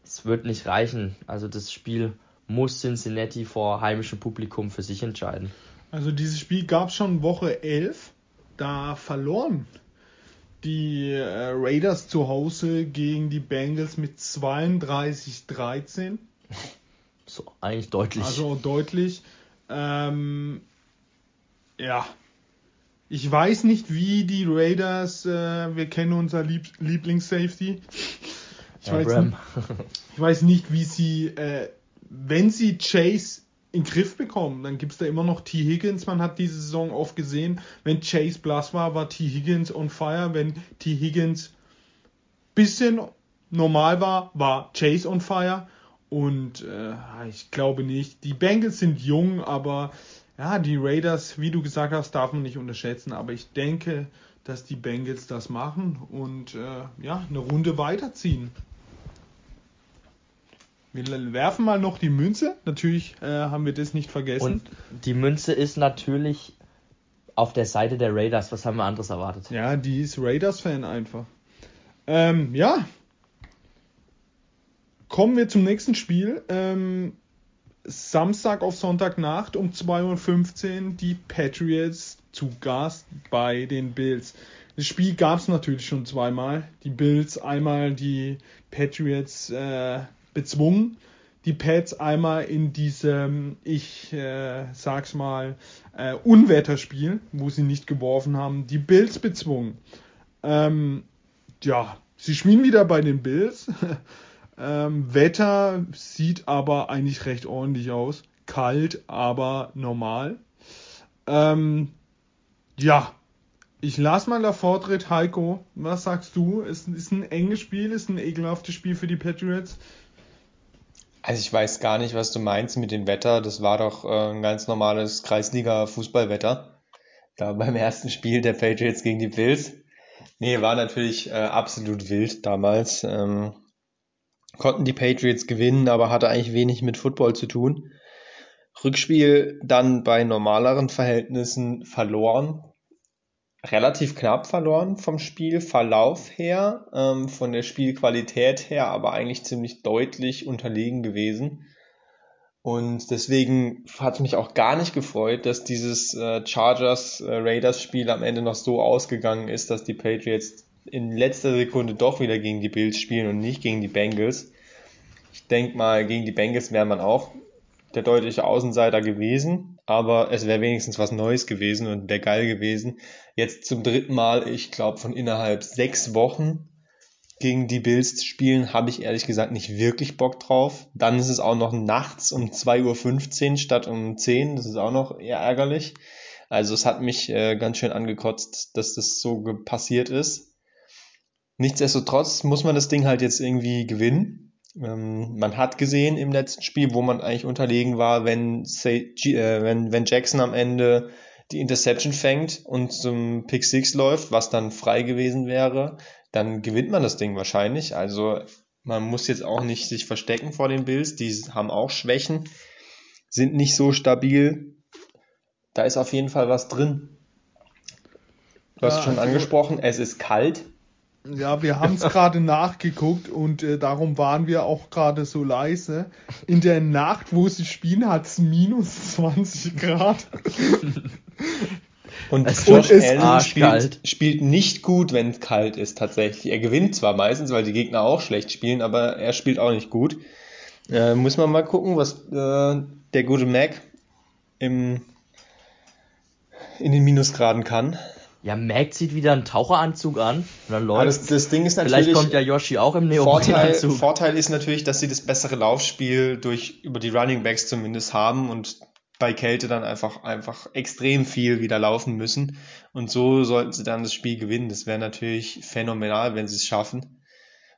es wird nicht reichen. Also das Spiel muss Cincinnati vor heimischem Publikum für sich entscheiden. Also dieses Spiel gab es schon Woche 11. Da verloren die äh, Raiders zu Hause gegen die Bengals mit 32-13. So, eigentlich deutlich. Also deutlich. Ähm, ja. Ich weiß nicht, wie die Raiders, äh, wir kennen unser Lieb Lieblings-Safety. Ich, ja, weiß nicht- ich weiß nicht, wie sie, äh, wenn sie Chase in den Griff bekommen, dann gibt es da immer noch T. Higgins. Man hat diese Saison oft gesehen, wenn Chase blass war, war T. Higgins on fire. Wenn T. Higgins bisschen normal war, war Chase on fire. Und äh, ich glaube nicht. Die Bengals sind jung, aber ja, die Raiders, wie du gesagt hast, darf man nicht unterschätzen. Aber ich denke, dass die Bengals das machen und äh, ja, eine Runde weiterziehen. Wir werfen mal noch die Münze. Natürlich äh, haben wir das nicht vergessen. Und die Münze ist natürlich auf der Seite der Raiders. Was haben wir anderes erwartet? Ja, die ist Raiders-Fan einfach. Ähm, ja. Kommen wir zum nächsten Spiel. Ähm, Samstag auf Sonntagnacht um 2.15 Uhr die Patriots zu Gast bei den Bills. Das Spiel gab es natürlich schon zweimal. Die Bills einmal die Patriots äh, bezwungen. Die Pats einmal in diesem, ich äh, sag's mal, äh, Unwetterspiel, wo sie nicht geworfen haben, die Bills bezwungen. Ähm, ja, sie spielen wieder bei den Bills. ähm, Wetter sieht aber eigentlich recht ordentlich aus. Kalt, aber normal. Ähm, ja, ich lasse mal der Vortritt, Heiko. Was sagst du? Ist, ist ein enges Spiel, ist ein ekelhaftes Spiel für die Patriots? Also ich weiß gar nicht, was du meinst mit dem Wetter. Das war doch äh, ein ganz normales Kreisliga-Fußballwetter. Da beim ersten Spiel der Patriots gegen die Bills. Nee, war natürlich äh, absolut wild damals. Ähm, konnten die Patriots gewinnen, aber hatte eigentlich wenig mit Football zu tun. Rückspiel dann bei normaleren Verhältnissen verloren. Relativ knapp verloren vom Spielverlauf her, ähm, von der Spielqualität her, aber eigentlich ziemlich deutlich unterlegen gewesen. Und deswegen hat es mich auch gar nicht gefreut, dass dieses äh, Chargers-Raiders-Spiel äh, am Ende noch so ausgegangen ist, dass die Patriots in letzter Sekunde doch wieder gegen die Bills spielen und nicht gegen die Bengals. Ich denke mal, gegen die Bengals wäre man auch der deutliche Außenseiter gewesen, aber es wäre wenigstens was Neues gewesen und wäre geil gewesen. Jetzt zum dritten Mal, ich glaube, von innerhalb sechs Wochen gegen die Bills spielen, habe ich ehrlich gesagt nicht wirklich Bock drauf. Dann ist es auch noch nachts um 2.15 Uhr statt um 10 Das ist auch noch eher ärgerlich. Also es hat mich äh, ganz schön angekotzt, dass das so passiert ist. Nichtsdestotrotz muss man das Ding halt jetzt irgendwie gewinnen. Ähm, man hat gesehen im letzten Spiel, wo man eigentlich unterlegen war, wenn, say, äh, wenn, wenn Jackson am Ende die Interception fängt und zum Pick 6 läuft, was dann frei gewesen wäre, dann gewinnt man das Ding wahrscheinlich. Also man muss jetzt auch nicht sich verstecken vor den Bills, die haben auch Schwächen, sind nicht so stabil. Da ist auf jeden Fall was drin. Du hast ja, schon also angesprochen, es ist kalt. Ja, wir haben es gerade nachgeguckt und äh, darum waren wir auch gerade so leise. In der Nacht, wo sie spielen, hat es minus 20 Grad. Und es Josh Allen spielt, spielt, nicht gut, wenn es kalt ist tatsächlich. Er gewinnt zwar meistens, weil die Gegner auch schlecht spielen, aber er spielt auch nicht gut. Äh, muss man mal gucken, was äh, der gute Mac im, in den Minusgraden kann. Ja, Mac zieht wieder einen Taucheranzug an und dann läuft. Das, das, Ding ist natürlich. Vielleicht kommt ja Yoshi auch im Neoprenanzug. Vorteil, Vorteil ist natürlich, dass sie das bessere Laufspiel durch über die Running Backs zumindest haben und bei Kälte dann einfach einfach extrem viel wieder laufen müssen und so sollten sie dann das Spiel gewinnen. Das wäre natürlich phänomenal, wenn sie es schaffen.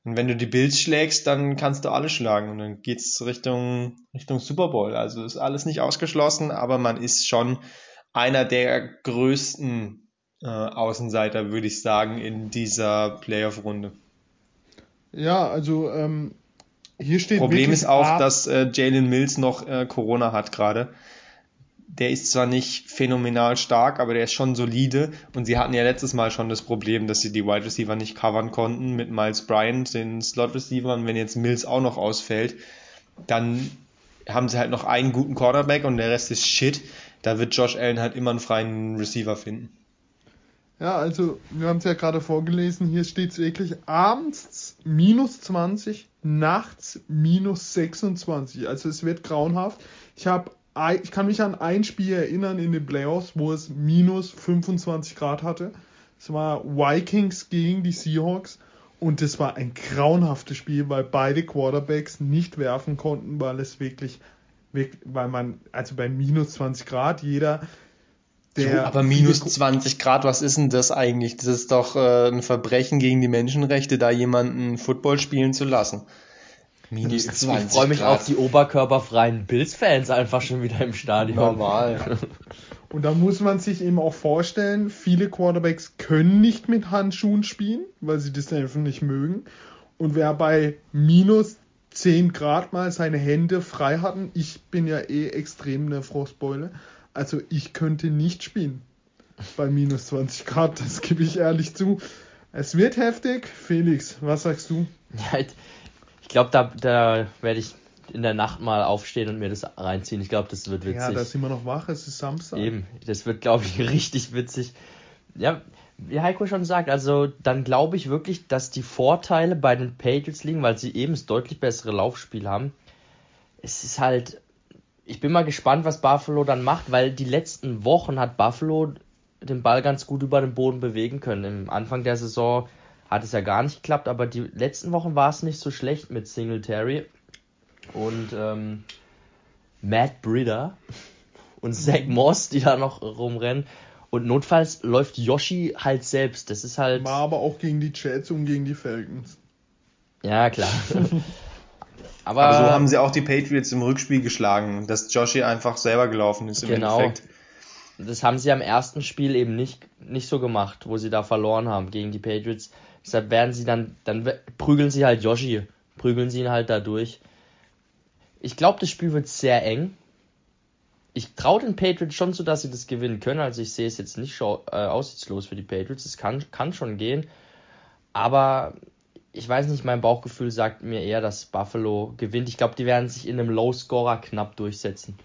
Und wenn du die Bills schlägst, dann kannst du alle schlagen und dann geht's Richtung Richtung Super Bowl. Also ist alles nicht ausgeschlossen, aber man ist schon einer der größten äh, Außenseiter, würde ich sagen, in dieser Playoff-Runde. Ja, also ähm, hier steht. Problem ist auch, dass äh, Jalen Mills noch äh, Corona hat gerade. Der ist zwar nicht phänomenal stark, aber der ist schon solide. Und sie hatten ja letztes Mal schon das Problem, dass sie die Wide Receiver nicht covern konnten mit Miles Bryant, den Slot Receiver. Und wenn jetzt Mills auch noch ausfällt, dann haben sie halt noch einen guten Quarterback und der Rest ist Shit. Da wird Josh Allen halt immer einen freien Receiver finden. Ja, also wir haben es ja gerade vorgelesen, hier steht es wirklich abends minus 20, nachts minus 26. Also es wird grauenhaft. Ich habe ich kann mich an ein Spiel erinnern in den Playoffs, wo es minus 25 Grad hatte. Es war Vikings gegen die Seahawks und das war ein grauenhaftes Spiel, weil beide Quarterbacks nicht werfen konnten, weil es wirklich weil man, also bei minus 20 Grad, jeder der jo, aber minus 20 Grad, was ist denn das eigentlich? Das ist doch äh, ein Verbrechen gegen die Menschenrechte, da jemanden Football spielen zu lassen. Minus 20 Ich freue mich Grad. auf die oberkörperfreien Bills-Fans einfach schon wieder im Stadion. Normal. Und da muss man sich eben auch vorstellen, viele Quarterbacks können nicht mit Handschuhen spielen, weil sie das einfach nicht mögen. Und wer bei minus 10 Grad mal seine Hände frei hatten, ich bin ja eh extrem eine Frostbeule, also ich könnte nicht spielen bei minus 20 Grad, das gebe ich ehrlich zu. Es wird heftig. Felix, was sagst du? Ja, ich glaube, da, da werde ich in der Nacht mal aufstehen und mir das reinziehen. Ich glaube, das wird witzig. Ja, da sind wir noch wach, es ist Samstag. Eben, das wird, glaube ich, richtig witzig. Ja, wie Heiko schon sagt, also dann glaube ich wirklich, dass die Vorteile bei den Patriots liegen, weil sie eben das deutlich bessere Laufspiel haben. Es ist halt ich bin mal gespannt, was Buffalo dann macht, weil die letzten Wochen hat Buffalo den Ball ganz gut über den Boden bewegen können. Im Anfang der Saison hat es ja gar nicht geklappt, aber die letzten Wochen war es nicht so schlecht mit Singletary und ähm, Matt Brider und Zach Moss, die da noch rumrennen. Und notfalls läuft Yoshi halt selbst. Das ist halt. War aber auch gegen die Jets und gegen die Falcons. Ja, klar. Aber, Aber so haben sie auch die Patriots im Rückspiel geschlagen, dass Joshi einfach selber gelaufen ist im Genau. Endeffekt. das haben sie am ersten Spiel eben nicht, nicht so gemacht, wo sie da verloren haben gegen die Patriots. Deshalb werden sie dann, dann prügeln sie halt Yoshi, prügeln sie ihn halt da durch. Ich glaube, das Spiel wird sehr eng. Ich traue den Patriots schon zu, dass sie das gewinnen können. Also ich sehe es jetzt nicht äh, aussichtslos für die Patriots. Es kann, kann schon gehen. Aber ich weiß nicht, mein Bauchgefühl sagt mir eher, dass Buffalo gewinnt. Ich glaube, die werden sich in einem Low-Scorer knapp durchsetzen.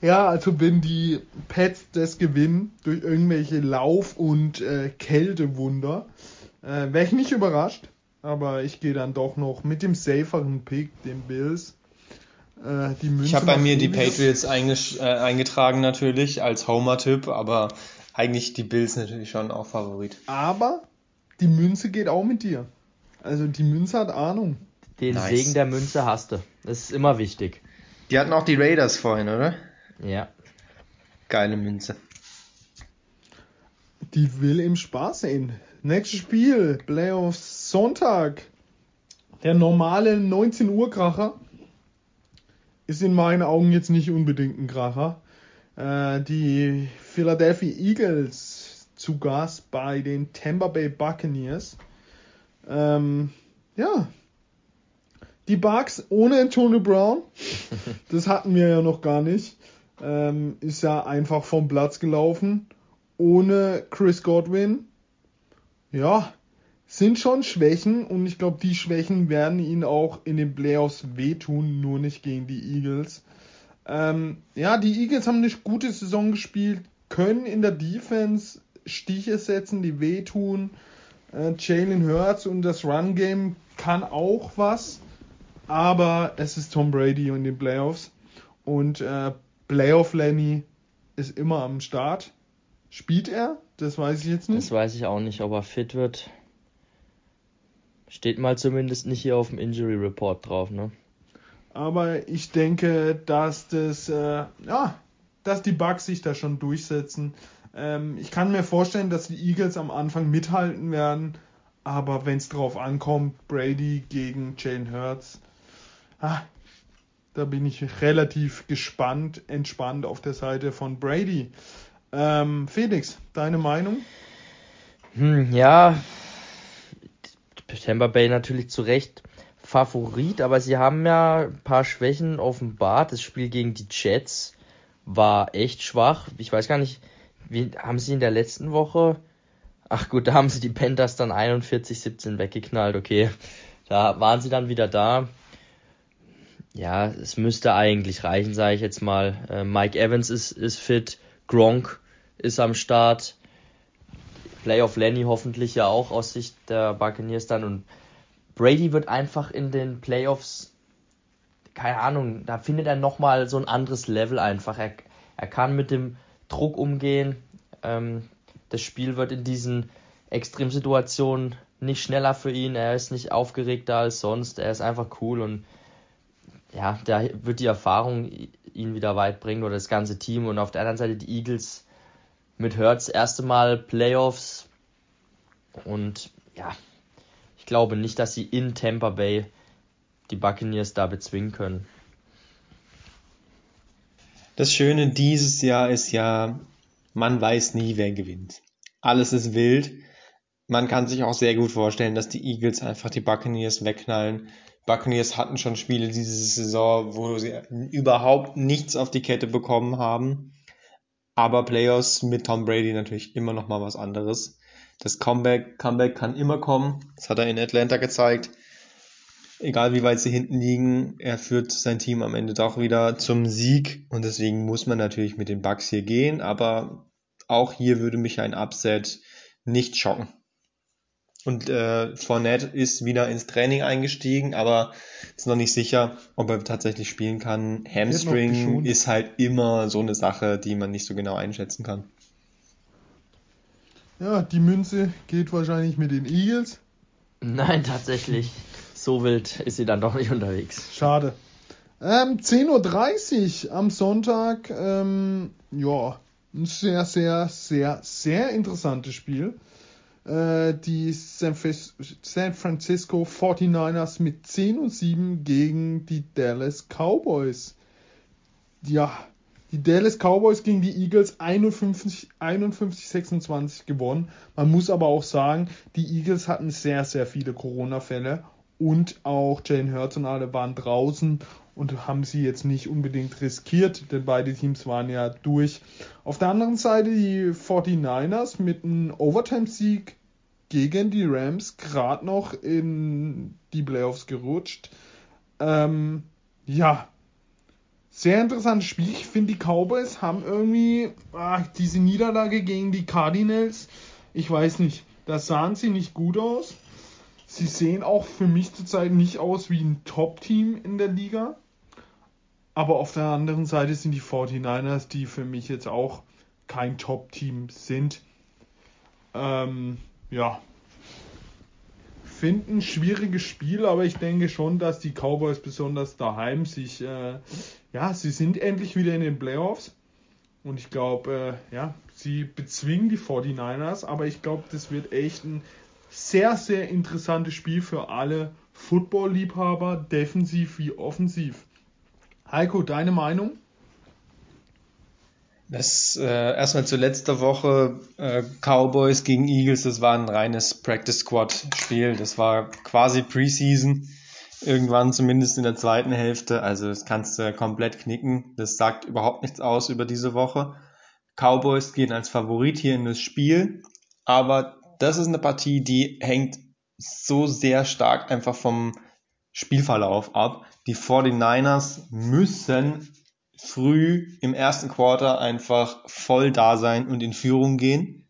Ja, also wenn die Pets das gewinnen durch irgendwelche Lauf- und äh, Kältewunder, äh, wäre ich nicht überrascht. Aber ich gehe dann doch noch mit dem saferen Pick, den Bills. Äh, die Münze Ich habe bei mir die. Patriots äh, eingetragen natürlich als Homer-Tipp, aber eigentlich die Bills natürlich schon auch Favorit. Aber die Münze geht auch mit dir. Also die Münze hat Ahnung. Den Nice. Segen der Münze hast du. Das ist immer wichtig. Die hatten auch die Raiders vorhin, oder? Ja. Geile Münze. Die will im Spaß sehen. Nächstes Spiel, Playoffs Sonntag. Der normale 19 Uhr Kracher ist in meinen Augen jetzt nicht unbedingt ein Kracher. Äh, die Philadelphia Eagles zu Gast bei den Tampa Bay Buccaneers. Ähm, ja. Die Bucks ohne Antonio Brown. Das hatten wir ja noch gar nicht. Ähm, ist ja einfach vom Platz gelaufen. Ohne Chris Godwin. Ja, sind schon Schwächen und ich glaube, die Schwächen werden ihn auch in den Playoffs wehtun, nur nicht gegen die Eagles. Ähm, ja, die Eagles haben eine gute Saison gespielt, können in der Defense Stiche setzen, die wehtun. Äh, Jalen Hurts und das Run-Game kann auch was, aber es ist Tom Brady in den Playoffs und äh, Playoff Lenny ist immer am Start. Spielt er? Das weiß ich jetzt Das nicht. weiß ich auch nicht, ob er fit wird. Steht mal zumindest nicht hier auf dem Injury Report drauf, ne? Aber ich denke, dass das, äh, ja, dass die Bucks sich da schon durchsetzen. Ähm, ich kann mir vorstellen, dass die Eagles am Anfang mithalten werden, aber wenn es drauf ankommt, Brady gegen Jane Hurts, ah, da bin ich relativ gespannt, entspannt auf der Seite von Brady. Ähm, Felix, deine Meinung? Hm, ja. Tampa Bay natürlich zu Recht Favorit, aber sie haben ja ein paar Schwächen offenbart. Das Spiel gegen die Jets war echt schwach. Ich weiß gar nicht, wie haben sie in der letzten Woche. Ach gut, da haben sie die Panthers dann 41-17 weggeknallt. Okay, da waren sie dann wieder da. Ja, es müsste eigentlich reichen, sage ich jetzt mal. Äh, Mike Evans ist, ist fit, Gronk ist am Start. Playoff Lenny hoffentlich ja auch aus Sicht der Buccaneers dann und Brady wird einfach in den Playoffs, keine Ahnung, da findet er nochmal so ein anderes Level einfach. Er, er kann mit dem Druck umgehen. Ähm, das Spiel wird in diesen Extremsituationen nicht schneller für ihn. Er ist nicht aufgeregter als sonst. Er ist einfach cool und ja, da wird die Erfahrung ihn wieder weit bringen oder das ganze Team. Und auf der anderen Seite die Eagles mit Hurts erste Mal Playoffs und ja, ich glaube nicht, dass sie in Tampa Bay die Buccaneers da bezwingen können. Das Schöne dieses Jahr ist ja, man weiß nie, wer gewinnt. Alles ist wild. Man kann sich auch sehr gut vorstellen, dass die Eagles einfach die Buccaneers wegknallen. Buccaneers hatten schon Spiele diese Saison, wo sie überhaupt nichts auf die Kette bekommen haben. Aber Playoffs mit Tom Brady natürlich immer noch mal was anderes. Das Comeback, Comeback kann immer kommen. Das hat er in Atlanta gezeigt. Egal wie weit sie hinten liegen, er führt sein Team am Ende doch wieder zum Sieg. Und deswegen muss man natürlich mit den Bucks hier gehen. Aber auch hier würde mich ein Upset nicht schocken. Und äh, Fournette ist wieder ins Training eingestiegen, aber ist noch nicht sicher, ob er tatsächlich spielen kann. Hamstring ist halt immer so eine Sache, die man nicht so genau einschätzen kann. Ja, die Münze geht wahrscheinlich mit den Eagles. Nein, tatsächlich. So wild ist sie dann doch nicht unterwegs. Schade. Ähm, 10.30 Uhr am Sonntag. Ähm, ja, ein sehr, sehr, sehr, sehr interessantes Spiel. äh, die San, San Francisco 49ers mit 10 und 7 gegen die Dallas Cowboys. Ja, die Dallas Cowboys gegen die Eagles 51, 51 26 gewonnen. Man muss aber auch sagen, die Eagles hatten sehr, sehr viele Corona-Fälle und auch Jane Hurts und alle waren draußen und haben sie jetzt nicht unbedingt riskiert, denn beide Teams waren ja durch. Auf der anderen Seite die 49ers mit einem Overtime-Sieg gegen die Rams gerade noch in die Playoffs gerutscht. Ähm, ja, sehr interessantes Spiel. Ich finde, die Cowboys haben irgendwie ach, diese Niederlage gegen die Cardinals. Ich weiß nicht, da sahen sie nicht gut aus. Sie sehen auch für mich zurzeit nicht aus wie ein Top-Team in der Liga. Aber auf der anderen Seite sind die 49ers, die für mich jetzt auch kein Top-Team sind. Ähm, ja. Finde ein schwieriges Spiel, aber ich denke schon, dass die Cowboys besonders daheim sich, äh, ja, sie sind endlich wieder in den Playoffs. Und ich glaube, äh, ja, sie bezwingen die 49ers, aber ich glaube, das wird echt ein sehr, sehr interessantes Spiel für alle Football-Liebhaber, defensiv wie offensiv. Heiko, deine Meinung? Das äh, erstmal zu letzter Woche äh, Cowboys gegen Eagles, das war ein reines Practice Squad Spiel. Das war quasi Preseason. Irgendwann zumindest in der zweiten Hälfte. Also das kannst du komplett knicken. Das sagt überhaupt nichts aus über diese Woche. Cowboys gehen als Favorit hier in das Spiel. Aber das ist eine Partie, die hängt so sehr stark einfach vom Spielverlauf ab. Die 49ers müssen früh im ersten Quarter einfach voll da sein und in Führung gehen.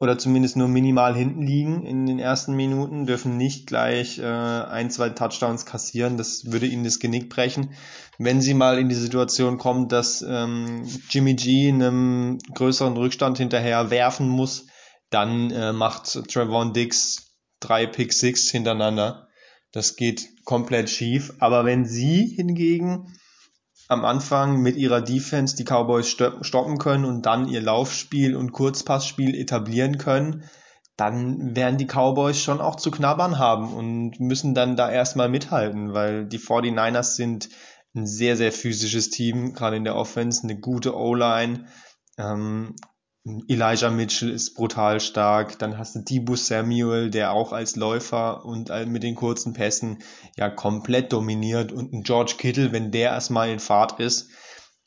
Oder zumindest nur minimal hinten liegen in den ersten Minuten, dürfen nicht gleich äh, ein, zwei Touchdowns kassieren. Das würde ihnen das Genick brechen. Wenn sie mal in die Situation kommen, dass ähm, Jimmy G einem größeren Rückstand hinterher werfen muss, dann äh, macht Trevon Dix drei Pick Six hintereinander. Das geht komplett schief. Aber wenn sie hingegen am Anfang mit ihrer Defense die Cowboys stoppen können und dann ihr Laufspiel und Kurzpassspiel etablieren können, dann werden die Cowboys schon auch zu knabbern haben und müssen dann da erstmal mithalten, weil die 49ers sind ein sehr, sehr physisches Team, gerade in der Offense, eine gute O-Line. Ähm, Elijah Mitchell ist brutal stark. Dann hast du Debo Samuel, der auch als Läufer und mit den kurzen Pässen ja komplett dominiert. Und ein George Kittle, wenn der erstmal in Fahrt ist,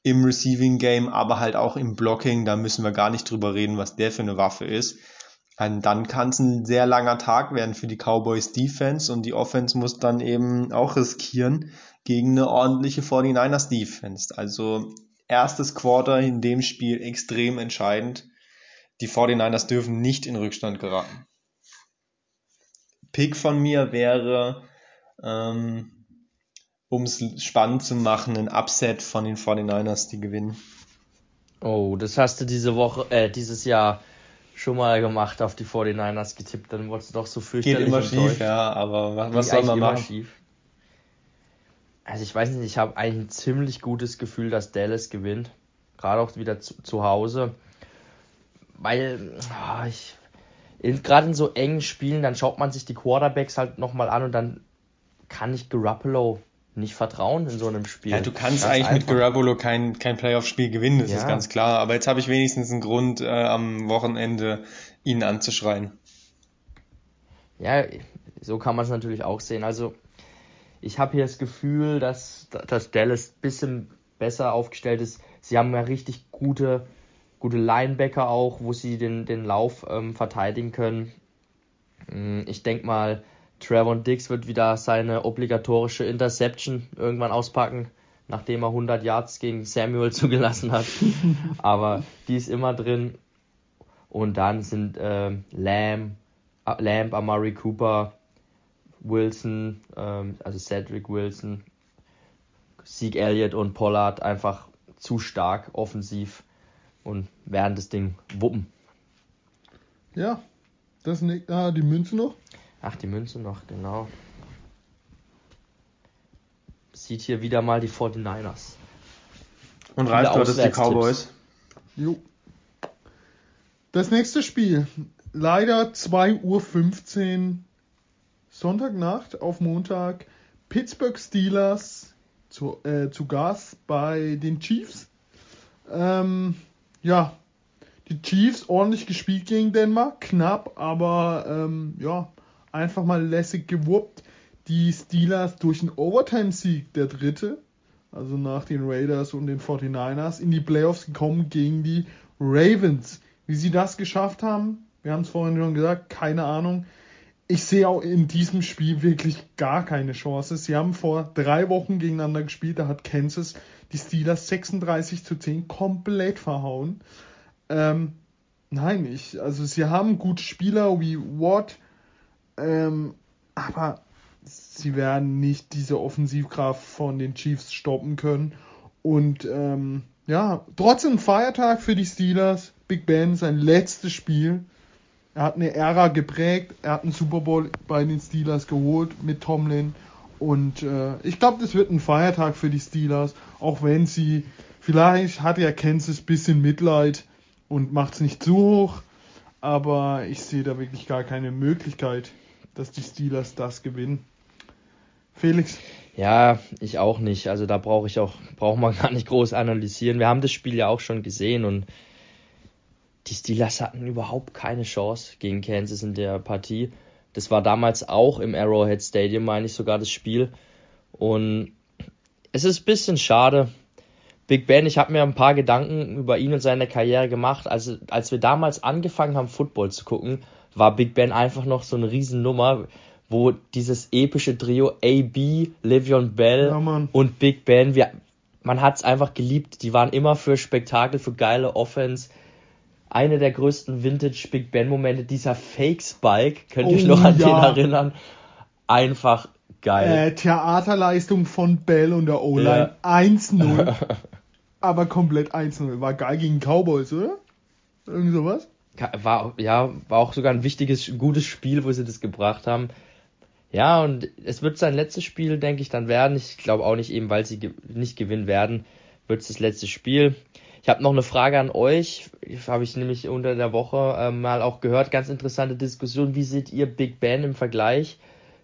im Receiving Game, aber halt auch im Blocking, da müssen wir gar nicht drüber reden, was der für eine Waffe ist. Und dann kann es ein sehr langer Tag werden für die Cowboys Defense und die Offense muss dann eben auch riskieren gegen eine ordentliche 49ers Defense. Also erstes Quarter in dem Spiel extrem entscheidend. Die 49ers dürfen nicht in Rückstand geraten. Pick von mir wäre, ähm, um es spannend zu machen, ein Upset von den 49ers, die gewinnen. Oh, das hast du diese Woche, äh, dieses Jahr schon mal gemacht, auf die 49ers getippt, dann wurdest du doch so fürchterlich Geht immer enttäuscht. schief, ja, aber was, was soll man machen? Schief. Also ich weiß nicht, ich habe ein ziemlich gutes Gefühl, dass Dallas gewinnt. Gerade auch wieder zu, zu Hause. Weil, oh, ich. Gerade in so engen Spielen, dann schaut man sich die Quarterbacks halt nochmal an und dann kann ich Garoppolo nicht vertrauen in so einem Spiel. Ja, du kannst ganz eigentlich einfach. mit Garoppolo kein, kein Playoff-Spiel gewinnen, das ja. ist ganz klar. Aber jetzt habe ich wenigstens einen Grund, äh, am Wochenende ihn anzuschreien. Ja, so kann man es natürlich auch sehen. Also ich habe hier das Gefühl, dass, dass Dallas ein bisschen besser aufgestellt ist. Sie haben ja richtig gute, gute Linebacker auch, wo sie den, den Lauf ähm, verteidigen können. Mm, ich denke mal, Trevor Dix wird wieder seine obligatorische Interception irgendwann auspacken, nachdem er 100 Yards gegen Samuel zugelassen hat. Aber die ist immer drin. Und dann sind ähm, Lamb, Lamb, Amari Cooper, Wilson, ähm, also Cedric Wilson, Sieg Elliott und Pollard einfach zu stark offensiv und werden das Ding wuppen. Ja, das nicht. Ah, die Münze noch? Ach, die Münze noch, genau. Sieht hier wieder mal die 49ers. Und Ralf, du hattest die Cowboys. Jo. Das nächste Spiel leider 2.15 Uhr Sonntagnacht auf Montag Pittsburgh Steelers zu, äh, zu Gast bei den Chiefs. Ähm, ja, die Chiefs ordentlich gespielt gegen Dänemark, knapp, aber ähm, ja, einfach mal lässig gewuppt. Die Steelers durch einen Overtime-Sieg, der dritte, also nach den Raiders und den 49ers, in die Playoffs gekommen gegen die Ravens. Wie sie das geschafft haben, wir haben es vorhin schon gesagt, keine Ahnung. Ich sehe auch in diesem Spiel wirklich gar keine Chance. Sie haben vor drei Wochen gegeneinander gespielt, da hat Kansas die Steelers 36 zu 10 komplett verhauen. Ähm, nein, ich, also sie haben gute Spieler wie Watt, ähm, aber sie werden nicht diese Offensivkraft von den Chiefs stoppen können. Und ähm, ja, trotzdem Feiertag für die Steelers. Big Ben, sein letztes Spiel. Er hat eine Ära geprägt. Er hat einen Super Bowl bei den Steelers geholt mit Tomlin. Und äh, ich glaube, das wird ein Feiertag für die Steelers. Auch wenn sie, vielleicht hat ja Kansas ein bisschen Mitleid und macht es nicht zu hoch. Aber ich sehe da wirklich gar keine Möglichkeit, dass die Steelers das gewinnen. Felix? Ja, ich auch nicht. Also da brauche ich auch, braucht man gar nicht groß analysieren. Wir haben das Spiel ja auch schon gesehen und die Steelers hatten überhaupt keine Chance gegen Kansas in der Partie. Das war damals auch im Arrowhead Stadium, meine ich sogar, das Spiel. Und es ist ein bisschen schade. Big Ben, ich habe mir ein paar Gedanken über ihn und seine Karriere gemacht. Also, als wir damals angefangen haben, Football zu gucken, war Big Ben einfach noch so eine Riesennummer wo dieses epische Trio AB, Livion Bell ja, und Big Ben, wir, man hat es einfach geliebt. Die waren immer für Spektakel, für geile Offense. Eine der größten Vintage Big Ben Momente, dieser Fake Spike, könnt ihr oh, euch noch an ja. den erinnern? Einfach geil. Äh, Theaterleistung von Bell und der O-Line ja. 1-0. aber komplett 1-0. War geil gegen Cowboys, oder? Irgend sowas? War, ja, war auch sogar ein wichtiges, gutes Spiel, wo sie das gebracht haben. Ja, und es wird sein letztes Spiel, denke ich, dann werden. Ich glaube auch nicht eben, weil sie ge nicht gewinnen werden, wird es das letzte Spiel. Ich habe noch eine Frage an euch. Habe ich nämlich unter der Woche äh, mal auch gehört. Ganz interessante Diskussion. Wie seht ihr Big Ben im Vergleich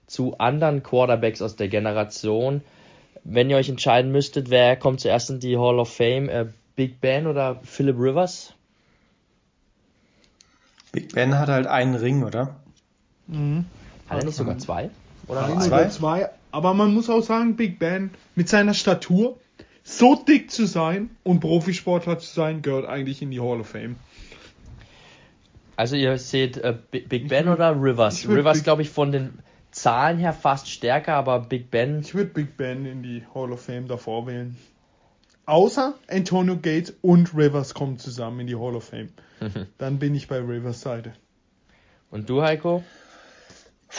zu anderen Quarterbacks aus der Generation? Wenn ihr euch entscheiden müsstet, wer kommt zuerst in die Hall of Fame? Äh, Big Ben oder Philip Rivers? Big Ben hat halt einen Ring, oder? Mhm. Hat er nicht sogar zwei? Oder ja, zwei? zwei? Aber man muss auch sagen, Big Ben mit seiner Statur, so dick zu sein und Profisportler zu sein, gehört eigentlich in die Hall of Fame. Also ihr seht äh, Big Ben würd, oder Rivers? Rivers glaube ich von den Zahlen her fast stärker, aber Big Ben. Ich würde Big Ben in die Hall of Fame davor wählen. Außer Antonio Gates und Rivers kommen zusammen in die Hall of Fame. Dann bin ich bei Rivers Seite. Und du, Heiko?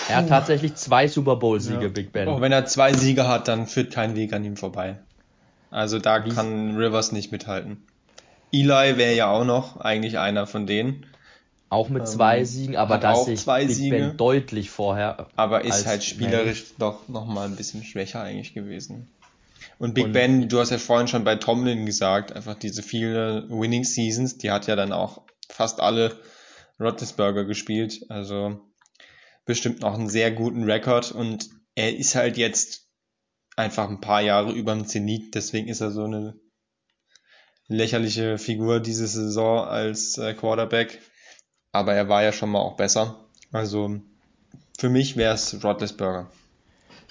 Er hat tatsächlich zwei Super Bowl-Siege, ja. Big Ben. Auch wenn er zwei Siege hat, dann führt kein Weg an ihm vorbei. Also da Wie kann Rivers nicht mithalten. Eli wäre ja auch noch eigentlich einer von denen. Auch mit zwei ähm, Siegen, aber das sich Big Siege, Ben deutlich vorher. Aber ist halt spielerisch Mel. doch nochmal ein bisschen schwächer eigentlich gewesen. Und Big und Ben, du hast ja vorhin schon bei Tomlin gesagt, einfach diese viele Winning Seasons, die hat ja dann auch fast alle Roethlisberger gespielt. Also bestimmt noch einen sehr guten Rekord und er ist halt jetzt einfach ein paar Jahre über dem Zenit, deswegen ist er so eine lächerliche Figur diese Saison als äh, Quarterback, aber er war ja schon mal auch besser. Also für mich wäre es Roethlisberger.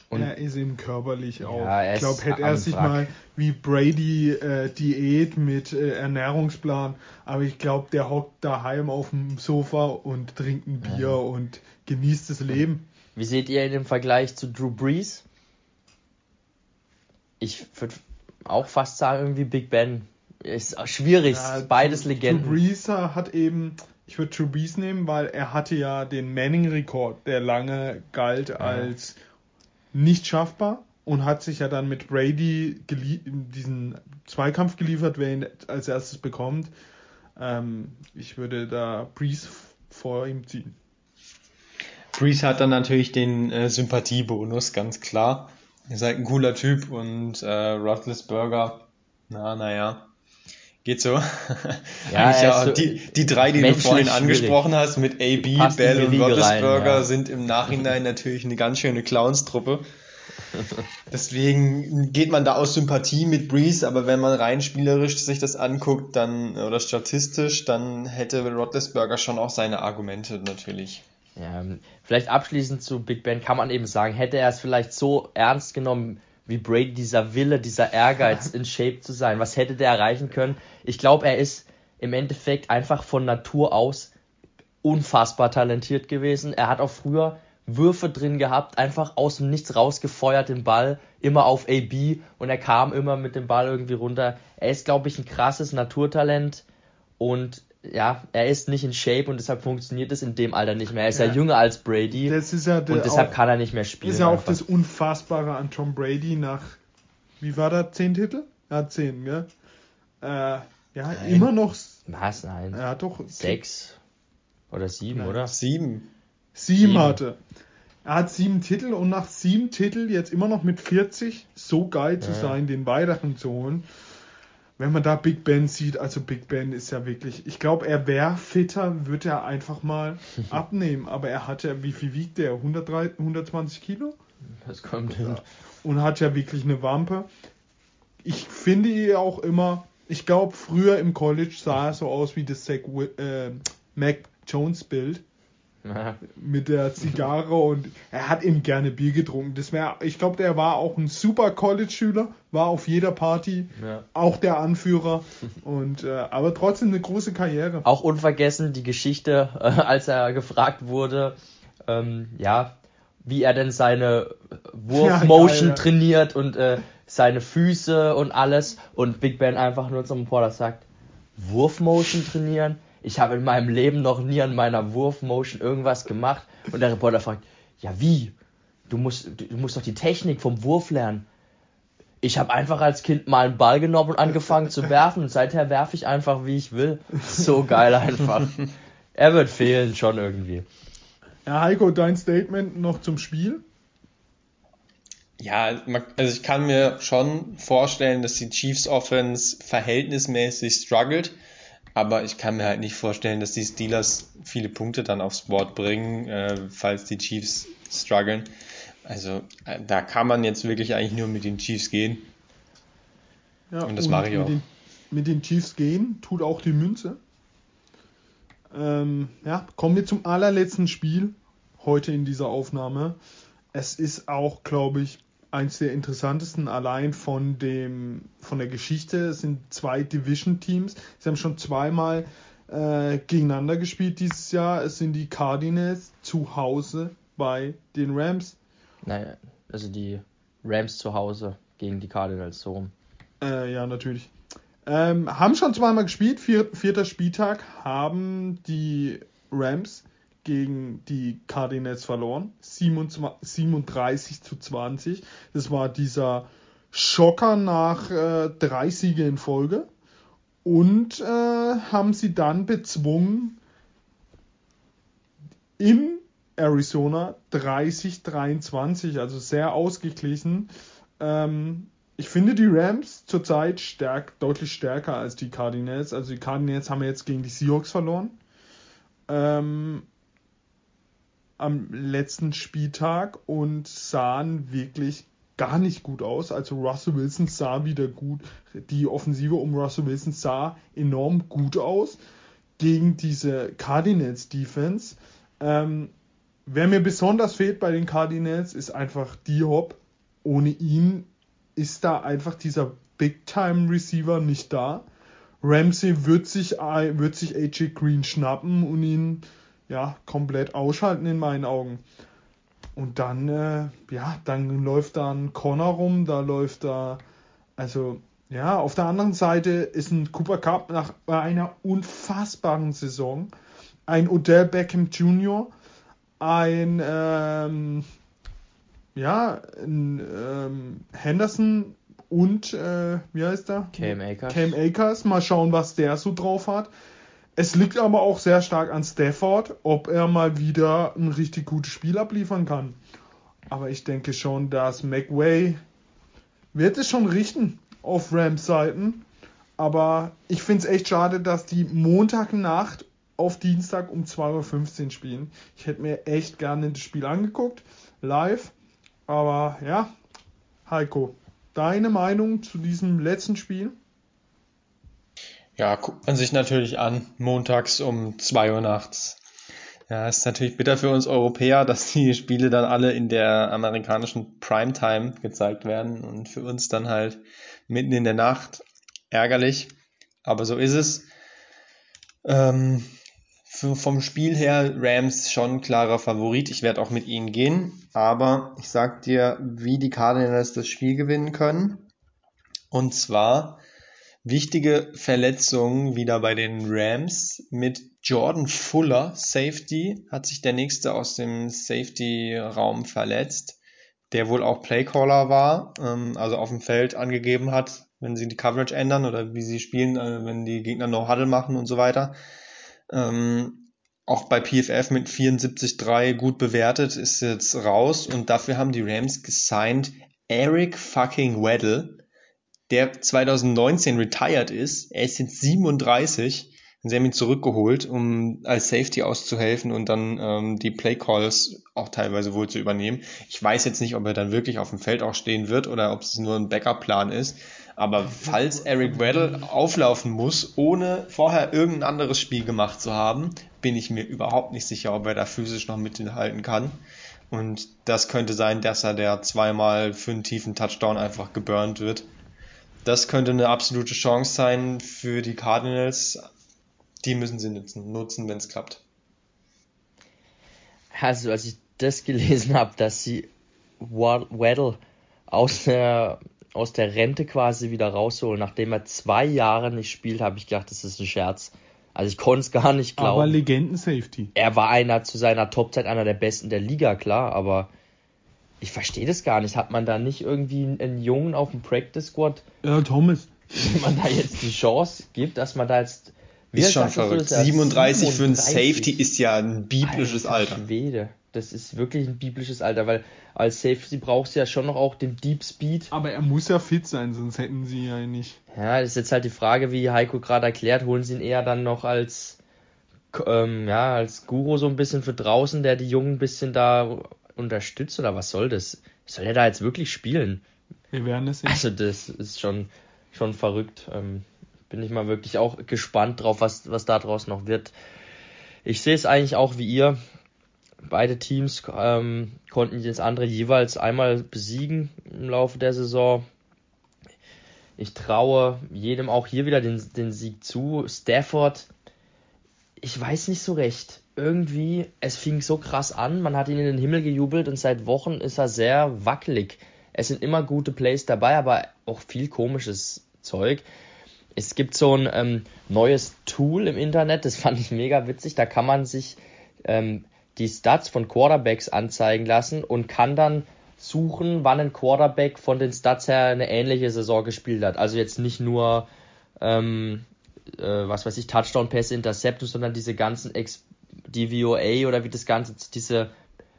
Und er ist ihm körperlich auch. Ja, ich glaube, hätte er sich mal wie Brady äh, Diät mit äh, Ernährungsplan, aber ich glaube, der hockt daheim auf dem Sofa und trinkt ein Bier ja. und genießt das Leben. Wie seht ihr ihn im Vergleich zu Drew Brees? Ich würde auch fast sagen, irgendwie Big Ben. Ist schwierig, ja, beides Legenden. Brees hat eben, ich würde Brees nehmen, weil er hatte ja den Manning-Rekord, der lange galt ja. als nicht schaffbar und hat sich ja dann mit Brady diesen Zweikampf geliefert, wer ihn als erstes bekommt. Ähm, ich würde da Breeze vor ihm ziehen. Breeze hat dann natürlich den äh, Sympathiebonus, ganz klar. Ihr seid ein cooler Typ und äh, Burger, na, naja. Geht so. Ja, ja so die, die drei, die du vorhin angesprochen schwierig. hast, mit AB, Bell und Roethlisberger, ja. sind im Nachhinein natürlich eine ganz schöne Clownstruppe. Deswegen geht man da aus Sympathie mit Breeze, aber wenn man rein spielerisch sich das anguckt, dann oder statistisch, dann hätte Roethlisberger schon auch seine Argumente natürlich. Ja, vielleicht abschließend zu Big Ben kann man eben sagen, hätte er es vielleicht so ernst genommen, wie Brady, dieser Wille, dieser Ehrgeiz, in Shape zu sein, was hätte der erreichen können? Ich glaube, er ist im Endeffekt einfach von Natur aus unfassbar talentiert gewesen. Er hat auch früher Würfe drin gehabt, einfach aus dem Nichts rausgefeuert den Ball, immer auf AB und er kam immer mit dem Ball irgendwie runter. Er ist, glaube ich, ein krasses Naturtalent und ja, er ist nicht in Shape und deshalb funktioniert es in dem Alter nicht mehr. Er ist ja, ja jünger als Brady das ist ja und deshalb auch, kann er nicht mehr spielen. Das ist ja auch das Unfassbare an Tom Brady nach, wie war da, zehn Titel? Ja, zehn, gell? Äh, ja, nein. immer noch. Was, nein? Er hat doch. Sechs oder sieben, nein. oder? Sieben. Sieben, sieben hatte. Er hat sieben Titel und nach sieben Titel jetzt immer noch mit 40 so geil zu ja. sein, den weiteren zu holen. Wenn man da Big Ben sieht, also Big Ben ist ja wirklich, ich glaube, er wäre fitter, würde er einfach mal abnehmen. Aber er hat ja, wie viel wiegt der? 103, 120 Kilo? Das kommt hin. Und hat ja wirklich eine Wampe. Ich finde ihn auch immer, ich glaube, früher im College sah er so aus wie das Zach, äh, Mac Jones Bild. Mit der Zigarre und er hat eben gerne Bier getrunken. Das wär, ich glaube, der war auch ein super College-Schüler, war auf jeder Party, ja. auch der Anführer und äh, aber trotzdem eine große Karriere. Auch unvergessen die Geschichte, äh, als er gefragt wurde, ähm, ja, wie er denn seine Wurfmotion ja, trainiert und äh, seine Füße und alles und Big Ben einfach nur zum Reporter sagt, Wurfmotion trainieren? Ich habe in meinem Leben noch nie an meiner Wurfmotion irgendwas gemacht. Und der Reporter fragt, ja wie? Du musst, du musst doch die Technik vom Wurf lernen. Ich habe einfach als Kind mal einen Ball genommen und angefangen zu werfen. Und seither werfe ich einfach, wie ich will. So geil einfach. Er wird fehlen schon irgendwie. Ja, Heiko, dein Statement noch zum Spiel? Ja, also ich kann mir schon vorstellen, dass die Chiefs Offense verhältnismäßig struggelt. Aber ich kann mir halt nicht vorstellen, dass die Steelers viele Punkte dann aufs Board bringen, äh, falls die Chiefs strugglen. Also äh, da kann man jetzt wirklich eigentlich nur mit den Chiefs gehen. Ja, und das mache ich auch. Den, mit den Chiefs gehen tut auch die Münze. Ähm, ja, kommen wir zum allerletzten Spiel heute in dieser Aufnahme. Es ist auch, glaube ich, eins der interessantesten allein von dem von der Geschichte. Es sind zwei Division-Teams. Sie haben schon zweimal äh, gegeneinander gespielt dieses Jahr. Es sind die Cardinals zu Hause bei den Rams. Nein, also die Rams zu Hause gegen die Cardinals so. Äh, ja, natürlich. Ähm, haben schon zweimal gespielt, vier, vierter Spieltag, haben die Rams gegen die Cardinals verloren. 37 zu 20. Das war dieser Schocker nach äh, drei Siege in Folge. Und äh, haben sie dann bezwungen in Arizona 30-23, also sehr ausgeglichen. Ähm, ich finde die Rams zurzeit stärk, deutlich stärker als die Cardinals. Also die Cardinals haben jetzt gegen die Seahawks verloren. Ähm, am letzten Spieltag und sahen wirklich gar nicht gut aus. Also Russell Wilson sah wieder gut, die Offensive um Russell Wilson sah enorm gut aus gegen diese Cardinals Defense. Ähm, wer mir besonders fehlt bei den Cardinals ist einfach D-Hop. Ohne ihn ist da einfach dieser Big-Time Receiver nicht da. Ramsey wird sich, wird sich AJ Green schnappen und ihn ja, komplett ausschalten in meinen Augen. Und dann, äh, ja, dann läuft da ein Connor rum, da läuft da, also, ja, auf der anderen Seite ist ein Cooper Cup nach einer unfassbaren Saison, ein Odell Beckham Jr., ein, ähm, ja, ein ähm, Henderson und, äh, wie heißt der? Cam Akers. Cam Akers, mal schauen, was der so drauf hat. Es liegt aber auch sehr stark an Stafford, ob er mal wieder ein richtig gutes Spiel abliefern kann. Aber ich denke schon, dass McWay wird es schon richten auf Rams Seiten. Aber ich finde es echt schade, dass die Montagnacht auf Dienstag um 2.15 Uhr spielen. Ich hätte mir echt gerne das Spiel angeguckt, live. Aber ja, Heiko, deine Meinung zu diesem letzten Spiel? Ja, guckt man sich natürlich an, montags um 2 Uhr nachts. Ja, ist natürlich bitter für uns Europäer, dass die Spiele dann alle in der amerikanischen Primetime gezeigt werden und für uns dann halt mitten in der Nacht. Ärgerlich, aber so ist es. Ähm, für, vom Spiel her Rams schon klarer Favorit. Ich werde auch mit ihnen gehen, aber ich sag dir, wie die Cardinals das Spiel gewinnen können. Und zwar wichtige Verletzungen wieder bei den Rams mit Jordan Fuller, Safety, hat sich der nächste aus dem Safety-Raum verletzt, der wohl auch Playcaller war, ähm, also auf dem Feld angegeben hat, wenn sie die Coverage ändern oder wie sie spielen, äh, wenn die Gegner No-Huddle machen und so weiter. Ähm, auch bei PFF mit 74,3 gut bewertet, ist jetzt raus und dafür haben die Rams gesigned Eric fucking Weddle, der 2019 retired ist. Er ist jetzt 37 Sie haben ihn zurückgeholt, um als Safety auszuhelfen und dann ähm, die Play Calls auch teilweise wohl zu übernehmen. Ich weiß jetzt nicht, ob er dann wirklich auf dem Feld auch stehen wird oder ob es nur ein Backup-Plan ist. Aber falls Eric Weddle auflaufen muss, ohne vorher irgendein anderes Spiel gemacht zu haben, bin ich mir überhaupt nicht sicher, ob er da physisch noch mithalten kann. Und das könnte sein, dass er der zweimal für einen tiefen Touchdown einfach geburnt wird. Das könnte eine absolute Chance sein für die Cardinals, die müssen sie nutzen, nutzen wenn es klappt. Also, als ich das gelesen habe, dass sie Waddle aus der, aus der Rente quasi wieder rausholen, nachdem er zwei Jahre nicht spielt, habe ich gedacht, das ist ein Scherz. Also ich konnte es gar nicht glauben. Aber Legenden-Safety. Er war einer zu seiner Topzeit einer der besten der Liga, klar, aber ich verstehe das gar nicht. Hat man da nicht irgendwie einen Jungen auf dem Practice Squad? Ja, Thomas. Wenn man da jetzt die Chance gibt, dass man da jetzt wie ist schon verrückt. 37, 37, für ein Safety ist ja ein biblisches Alter. Alter. Schwede. Das ist wirklich ein biblisches Alter, weil als Safety brauchst du ja schon noch auch den Deep Speed. Aber er muss ja fit sein, sonst hätten sie ja nicht. Ja, das ist jetzt halt die Frage, wie Heiko gerade erklärt, holen sie ihn eher dann noch als ähm, ja, als Guru so ein bisschen für draußen, der die Jungen ein bisschen da unterstützt oder was soll das? Soll er da jetzt wirklich spielen? Wir werden es sehen. Also das ist schon schon verrückt. Ähm, bin ich mal wirklich auch gespannt drauf, was, was da draus noch wird. Ich sehe es eigentlich auch wie ihr. Beide Teams ähm, konnten das andere jeweils einmal besiegen im Laufe der Saison. Ich traue jedem auch hier wieder den, den Sieg zu. Stafford, ich weiß nicht so recht. Irgendwie, es fing so krass an, man hat ihn in den Himmel gejubelt und seit Wochen ist er sehr wackelig. Es sind immer gute Plays dabei, aber auch viel komisches Zeug es gibt so ein ähm, neues Tool im Internet, das fand ich mega witzig. Da kann man sich ähm, die Stats von Quarterbacks anzeigen lassen und kann dann suchen, wann ein Quarterback von den Stats her eine ähnliche Saison gespielt hat. Also jetzt nicht nur, ähm, äh, was weiß ich, Touchdown-Pässe, Interceptions, sondern diese ganzen Ex DVOA oder wie das Ganze, diese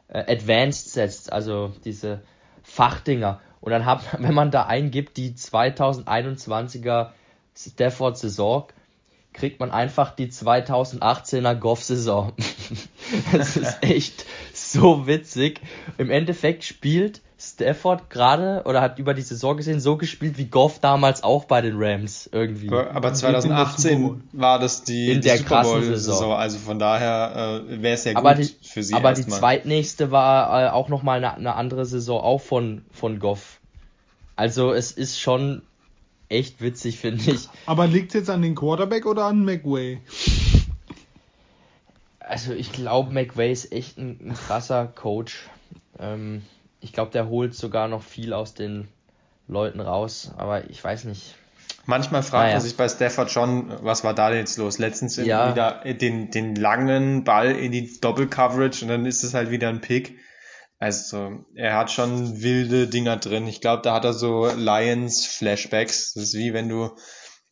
äh, Advanced Sets, also diese Fachdinger. Und dann hat, wenn man da eingibt, die 2021er Stafford-Saison kriegt man einfach die 2018er Goff-Saison. das ist echt so witzig. Im Endeffekt spielt Stafford gerade oder hat über die Saison gesehen so gespielt wie Goff damals auch bei den Rams irgendwie. Aber 2018 war das die, in die der Super Bowl Saison. Saison, also von daher äh, wäre es ja gut aber die, für sie aber die erstmal. zweitnächste war äh, auch nochmal eine, eine andere Saison auch von, von Goff. Also es ist schon echt witzig, finde ich. Aber liegt es jetzt an den Quarterback oder an McWay? Also ich glaube, McVay ist echt ein, ein krasser Coach. Ähm, ich glaube, der holt sogar noch viel aus den Leuten raus, aber ich weiß nicht. Manchmal fragt Naja. man sich bei Stafford schon, was war da denn jetzt los? Letztens Ja. wieder den, den langen Ball in die Doppel-Coverage und dann ist es halt wieder ein Pick. Also, er hat schon wilde Dinger drin. Ich glaube, da hat er so Lions-Flashbacks. Das ist wie wenn du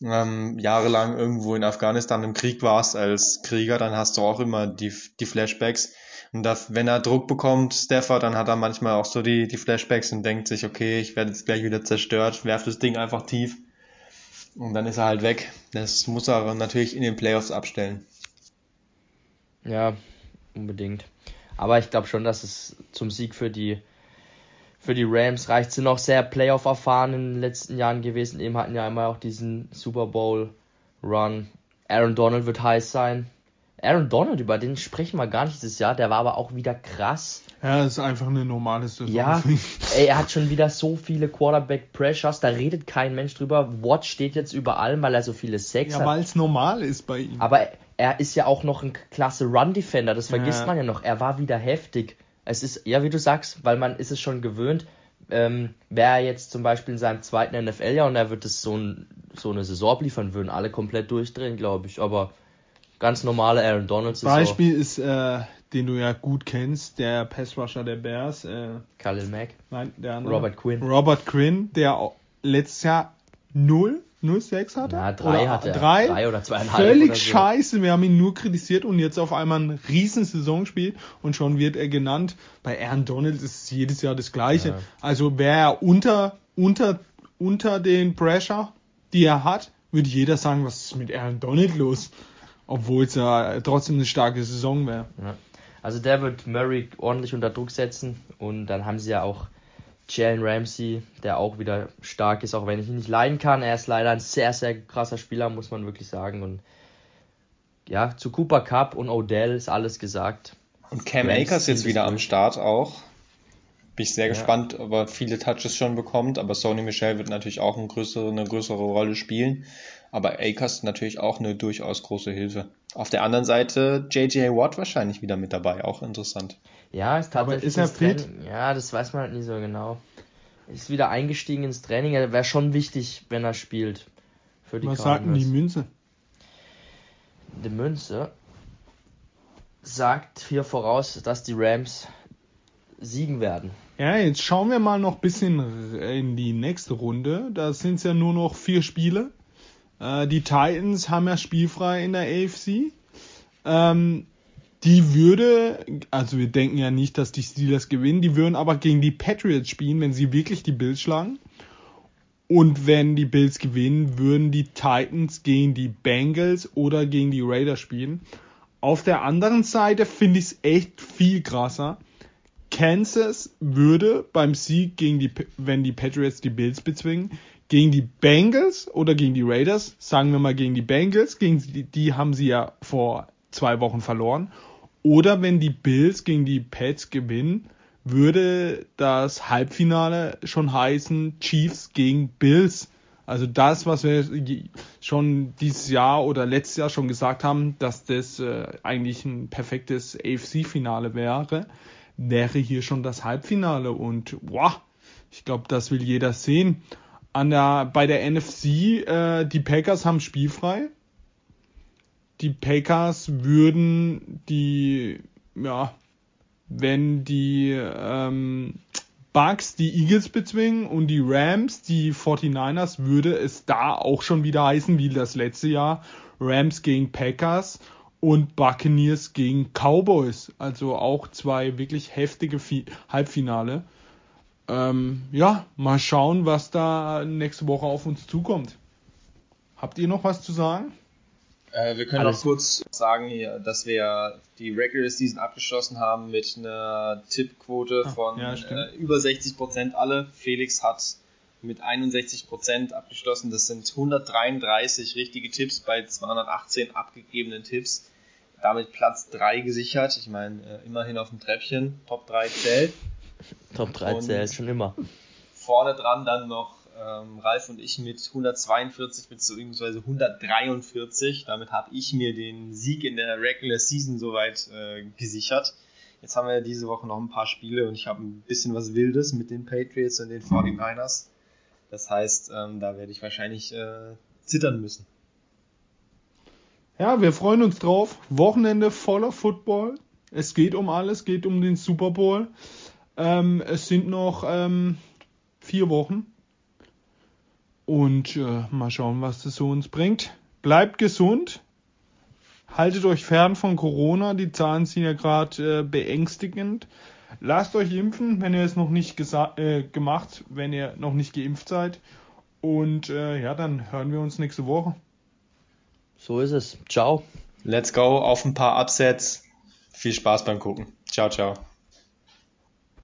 ähm, jahrelang irgendwo in Afghanistan im Krieg warst als Krieger, dann hast du auch immer die, die Flashbacks. Und da, wenn er Druck bekommt, Stafford, dann hat er manchmal auch so die, die Flashbacks und denkt sich, okay, ich werde jetzt gleich wieder zerstört, werf das Ding einfach tief. Und dann ist er halt weg. Das muss er natürlich in den Playoffs abstellen. Ja, unbedingt. Aber ich glaube schon, dass es zum Sieg für die für die Rams reicht. Sind auch sehr Playoff erfahren in den letzten Jahren gewesen. Eben hatten ja immer auch diesen Super Bowl Run. Aaron Donald wird heiß sein. Aaron Donald, über den sprechen wir gar nicht dieses Jahr. Der war aber auch wieder krass. Ja, das ist einfach eine normale Saison. Ja, ey, er hat schon wieder so viele Quarterback Pressures, da redet kein Mensch drüber. Watt steht jetzt über allem, weil er so viele Sex ja, hat. weil es normal ist bei ihm. Aber er ist ja auch noch ein klasse Run Defender, das vergisst Ja. man ja noch. Er war wieder heftig. Es ist, ja, wie du sagst, weil man ist es schon gewöhnt. Ähm, Wäre er jetzt zum Beispiel in seinem zweiten NFL-Jahr und er wird es so, ein, so eine Saison abliefern, würden alle komplett durchdrehen, glaube ich. Aber ganz normale Aaron Donald. Beispiel ist, äh, den du ja gut kennst, der Passrusher der Bears. Äh, Khalil Mack, nein, der andere. Robert Quinn. Robert Quinn, der letztes Jahr 0, 0,6 hatte. Ja, drei oder hat er. Drei. Drei oder zweieinhalb Völlig oder so. scheiße. Wir haben ihn nur kritisiert und jetzt auf einmal eine riesen Saison spielt und schon wird er genannt. Bei Aaron Donald ist es jedes Jahr das Gleiche. Ja. Also wäre er unter, unter, unter den Pressure, die er hat, würde jeder sagen, was ist mit Aaron Donald los? Obwohl es ja trotzdem eine starke Saison wäre. Ja. Also der wird Murray ordentlich unter Druck setzen und dann haben sie ja auch Jalen Ramsey, der auch wieder stark ist, auch wenn ich ihn nicht leiden kann. Er ist leider ein sehr, sehr krasser Spieler, muss man wirklich sagen. Und ja, zu Cooper Cup und Odell ist alles gesagt. Und Cam Rams Akers jetzt wieder am. Start auch. Bin ich sehr Ja. gespannt, ob er viele Touches schon bekommt. Aber Sony Michel wird natürlich auch eine größere, eine größere Rolle spielen. Aber Akers natürlich auch eine durchaus große Hilfe. Auf der anderen Seite JJ Watt wahrscheinlich wieder mit dabei. Auch interessant. Ja, ist Aber tatsächlich ist er fit? Ja, das weiß man halt nie so genau. Ist wieder eingestiegen ins Training. Er wäre schon wichtig, wenn er spielt. Für die Was sagt denn die. Münze? Die Münze sagt hier voraus, dass die Rams siegen werden. Ja, jetzt schauen wir mal noch ein bisschen in die nächste Runde. Da sind es ja nur noch vier Spiele. Äh, die Titans haben ja spielfrei in der AFC. Ähm, die würde, also wir denken ja nicht, dass die Steelers gewinnen, die würden aber gegen die Patriots spielen, wenn sie wirklich die Bills schlagen. Und wenn die Bills gewinnen, würden die Titans gegen die Bengals oder gegen die Raiders spielen. Auf der anderen Seite finde ich es echt viel krasser. Kansas würde beim Sieg gegen die, wenn die Patriots die Bills bezwingen, gegen die Bengals oder gegen die Raiders, sagen wir mal gegen die Bengals, gegen die, die haben sie ja vor zwei Wochen verloren. Oder wenn die Bills gegen die Pets gewinnen, würde das Halbfinale schon heißen Chiefs gegen Bills. Also das, was wir schon dieses Jahr oder letztes Jahr schon gesagt haben, dass das äh, eigentlich ein perfektes AFC-Finale wäre, wäre hier schon das Halbfinale. Und wow, ich glaube, das will jeder sehen. An der, bei der NFC, äh, die Packers haben spielfrei. Die Packers würden die, ja, wenn die ähm, Bucks die Eagles bezwingen und die Rams die 49ers, würde es da auch schon wieder heißen, wie das letzte Jahr. Rams gegen Packers und Buccaneers gegen Cowboys. Also auch zwei wirklich heftige Fi Halbfinale. Ähm, ja, mal schauen, was da nächste Woche auf uns zukommt. Habt ihr noch was zu sagen? Äh, wir können Alles- noch kurz sagen hier, dass wir die Regular Season abgeschlossen haben mit einer Tippquote Ah, von ja, äh, über 60 Prozent alle. Felix hat mit 61 Prozent abgeschlossen. Das sind 133 richtige Tipps bei 218 abgegebenen Tipps. Damit Platz 3 gesichert. Ich meine, äh, immerhin auf dem Treppchen. Top 3 zählt. Top 3 Und- zählt schon immer. Vorne dran dann noch ähm, Ralf und ich mit 142 bzw. 143. Damit habe ich mir den Sieg in der Regular Season soweit äh, gesichert. Jetzt haben wir diese Woche noch ein paar Spiele und ich habe ein bisschen was Wildes mit den Patriots und den 49ers. Das heißt, ähm, da werde ich wahrscheinlich äh, zittern müssen. Ja, wir freuen uns drauf. Wochenende voller Football. Es geht um alles, geht um den Super Bowl. Ähm, es sind noch ähm, vier Wochen. Und äh, mal schauen, was das so uns bringt. Bleibt gesund. Haltet euch fern von Corona. Die Zahlen sind ja gerade äh, beängstigend. Lasst euch impfen, wenn ihr es noch nicht äh, gemacht, wenn ihr noch nicht geimpft seid. Und äh, ja, dann hören wir uns nächste Woche. So ist es. Ciao. Let's go auf ein paar Upsets. Viel Spaß beim Gucken. Ciao, ciao.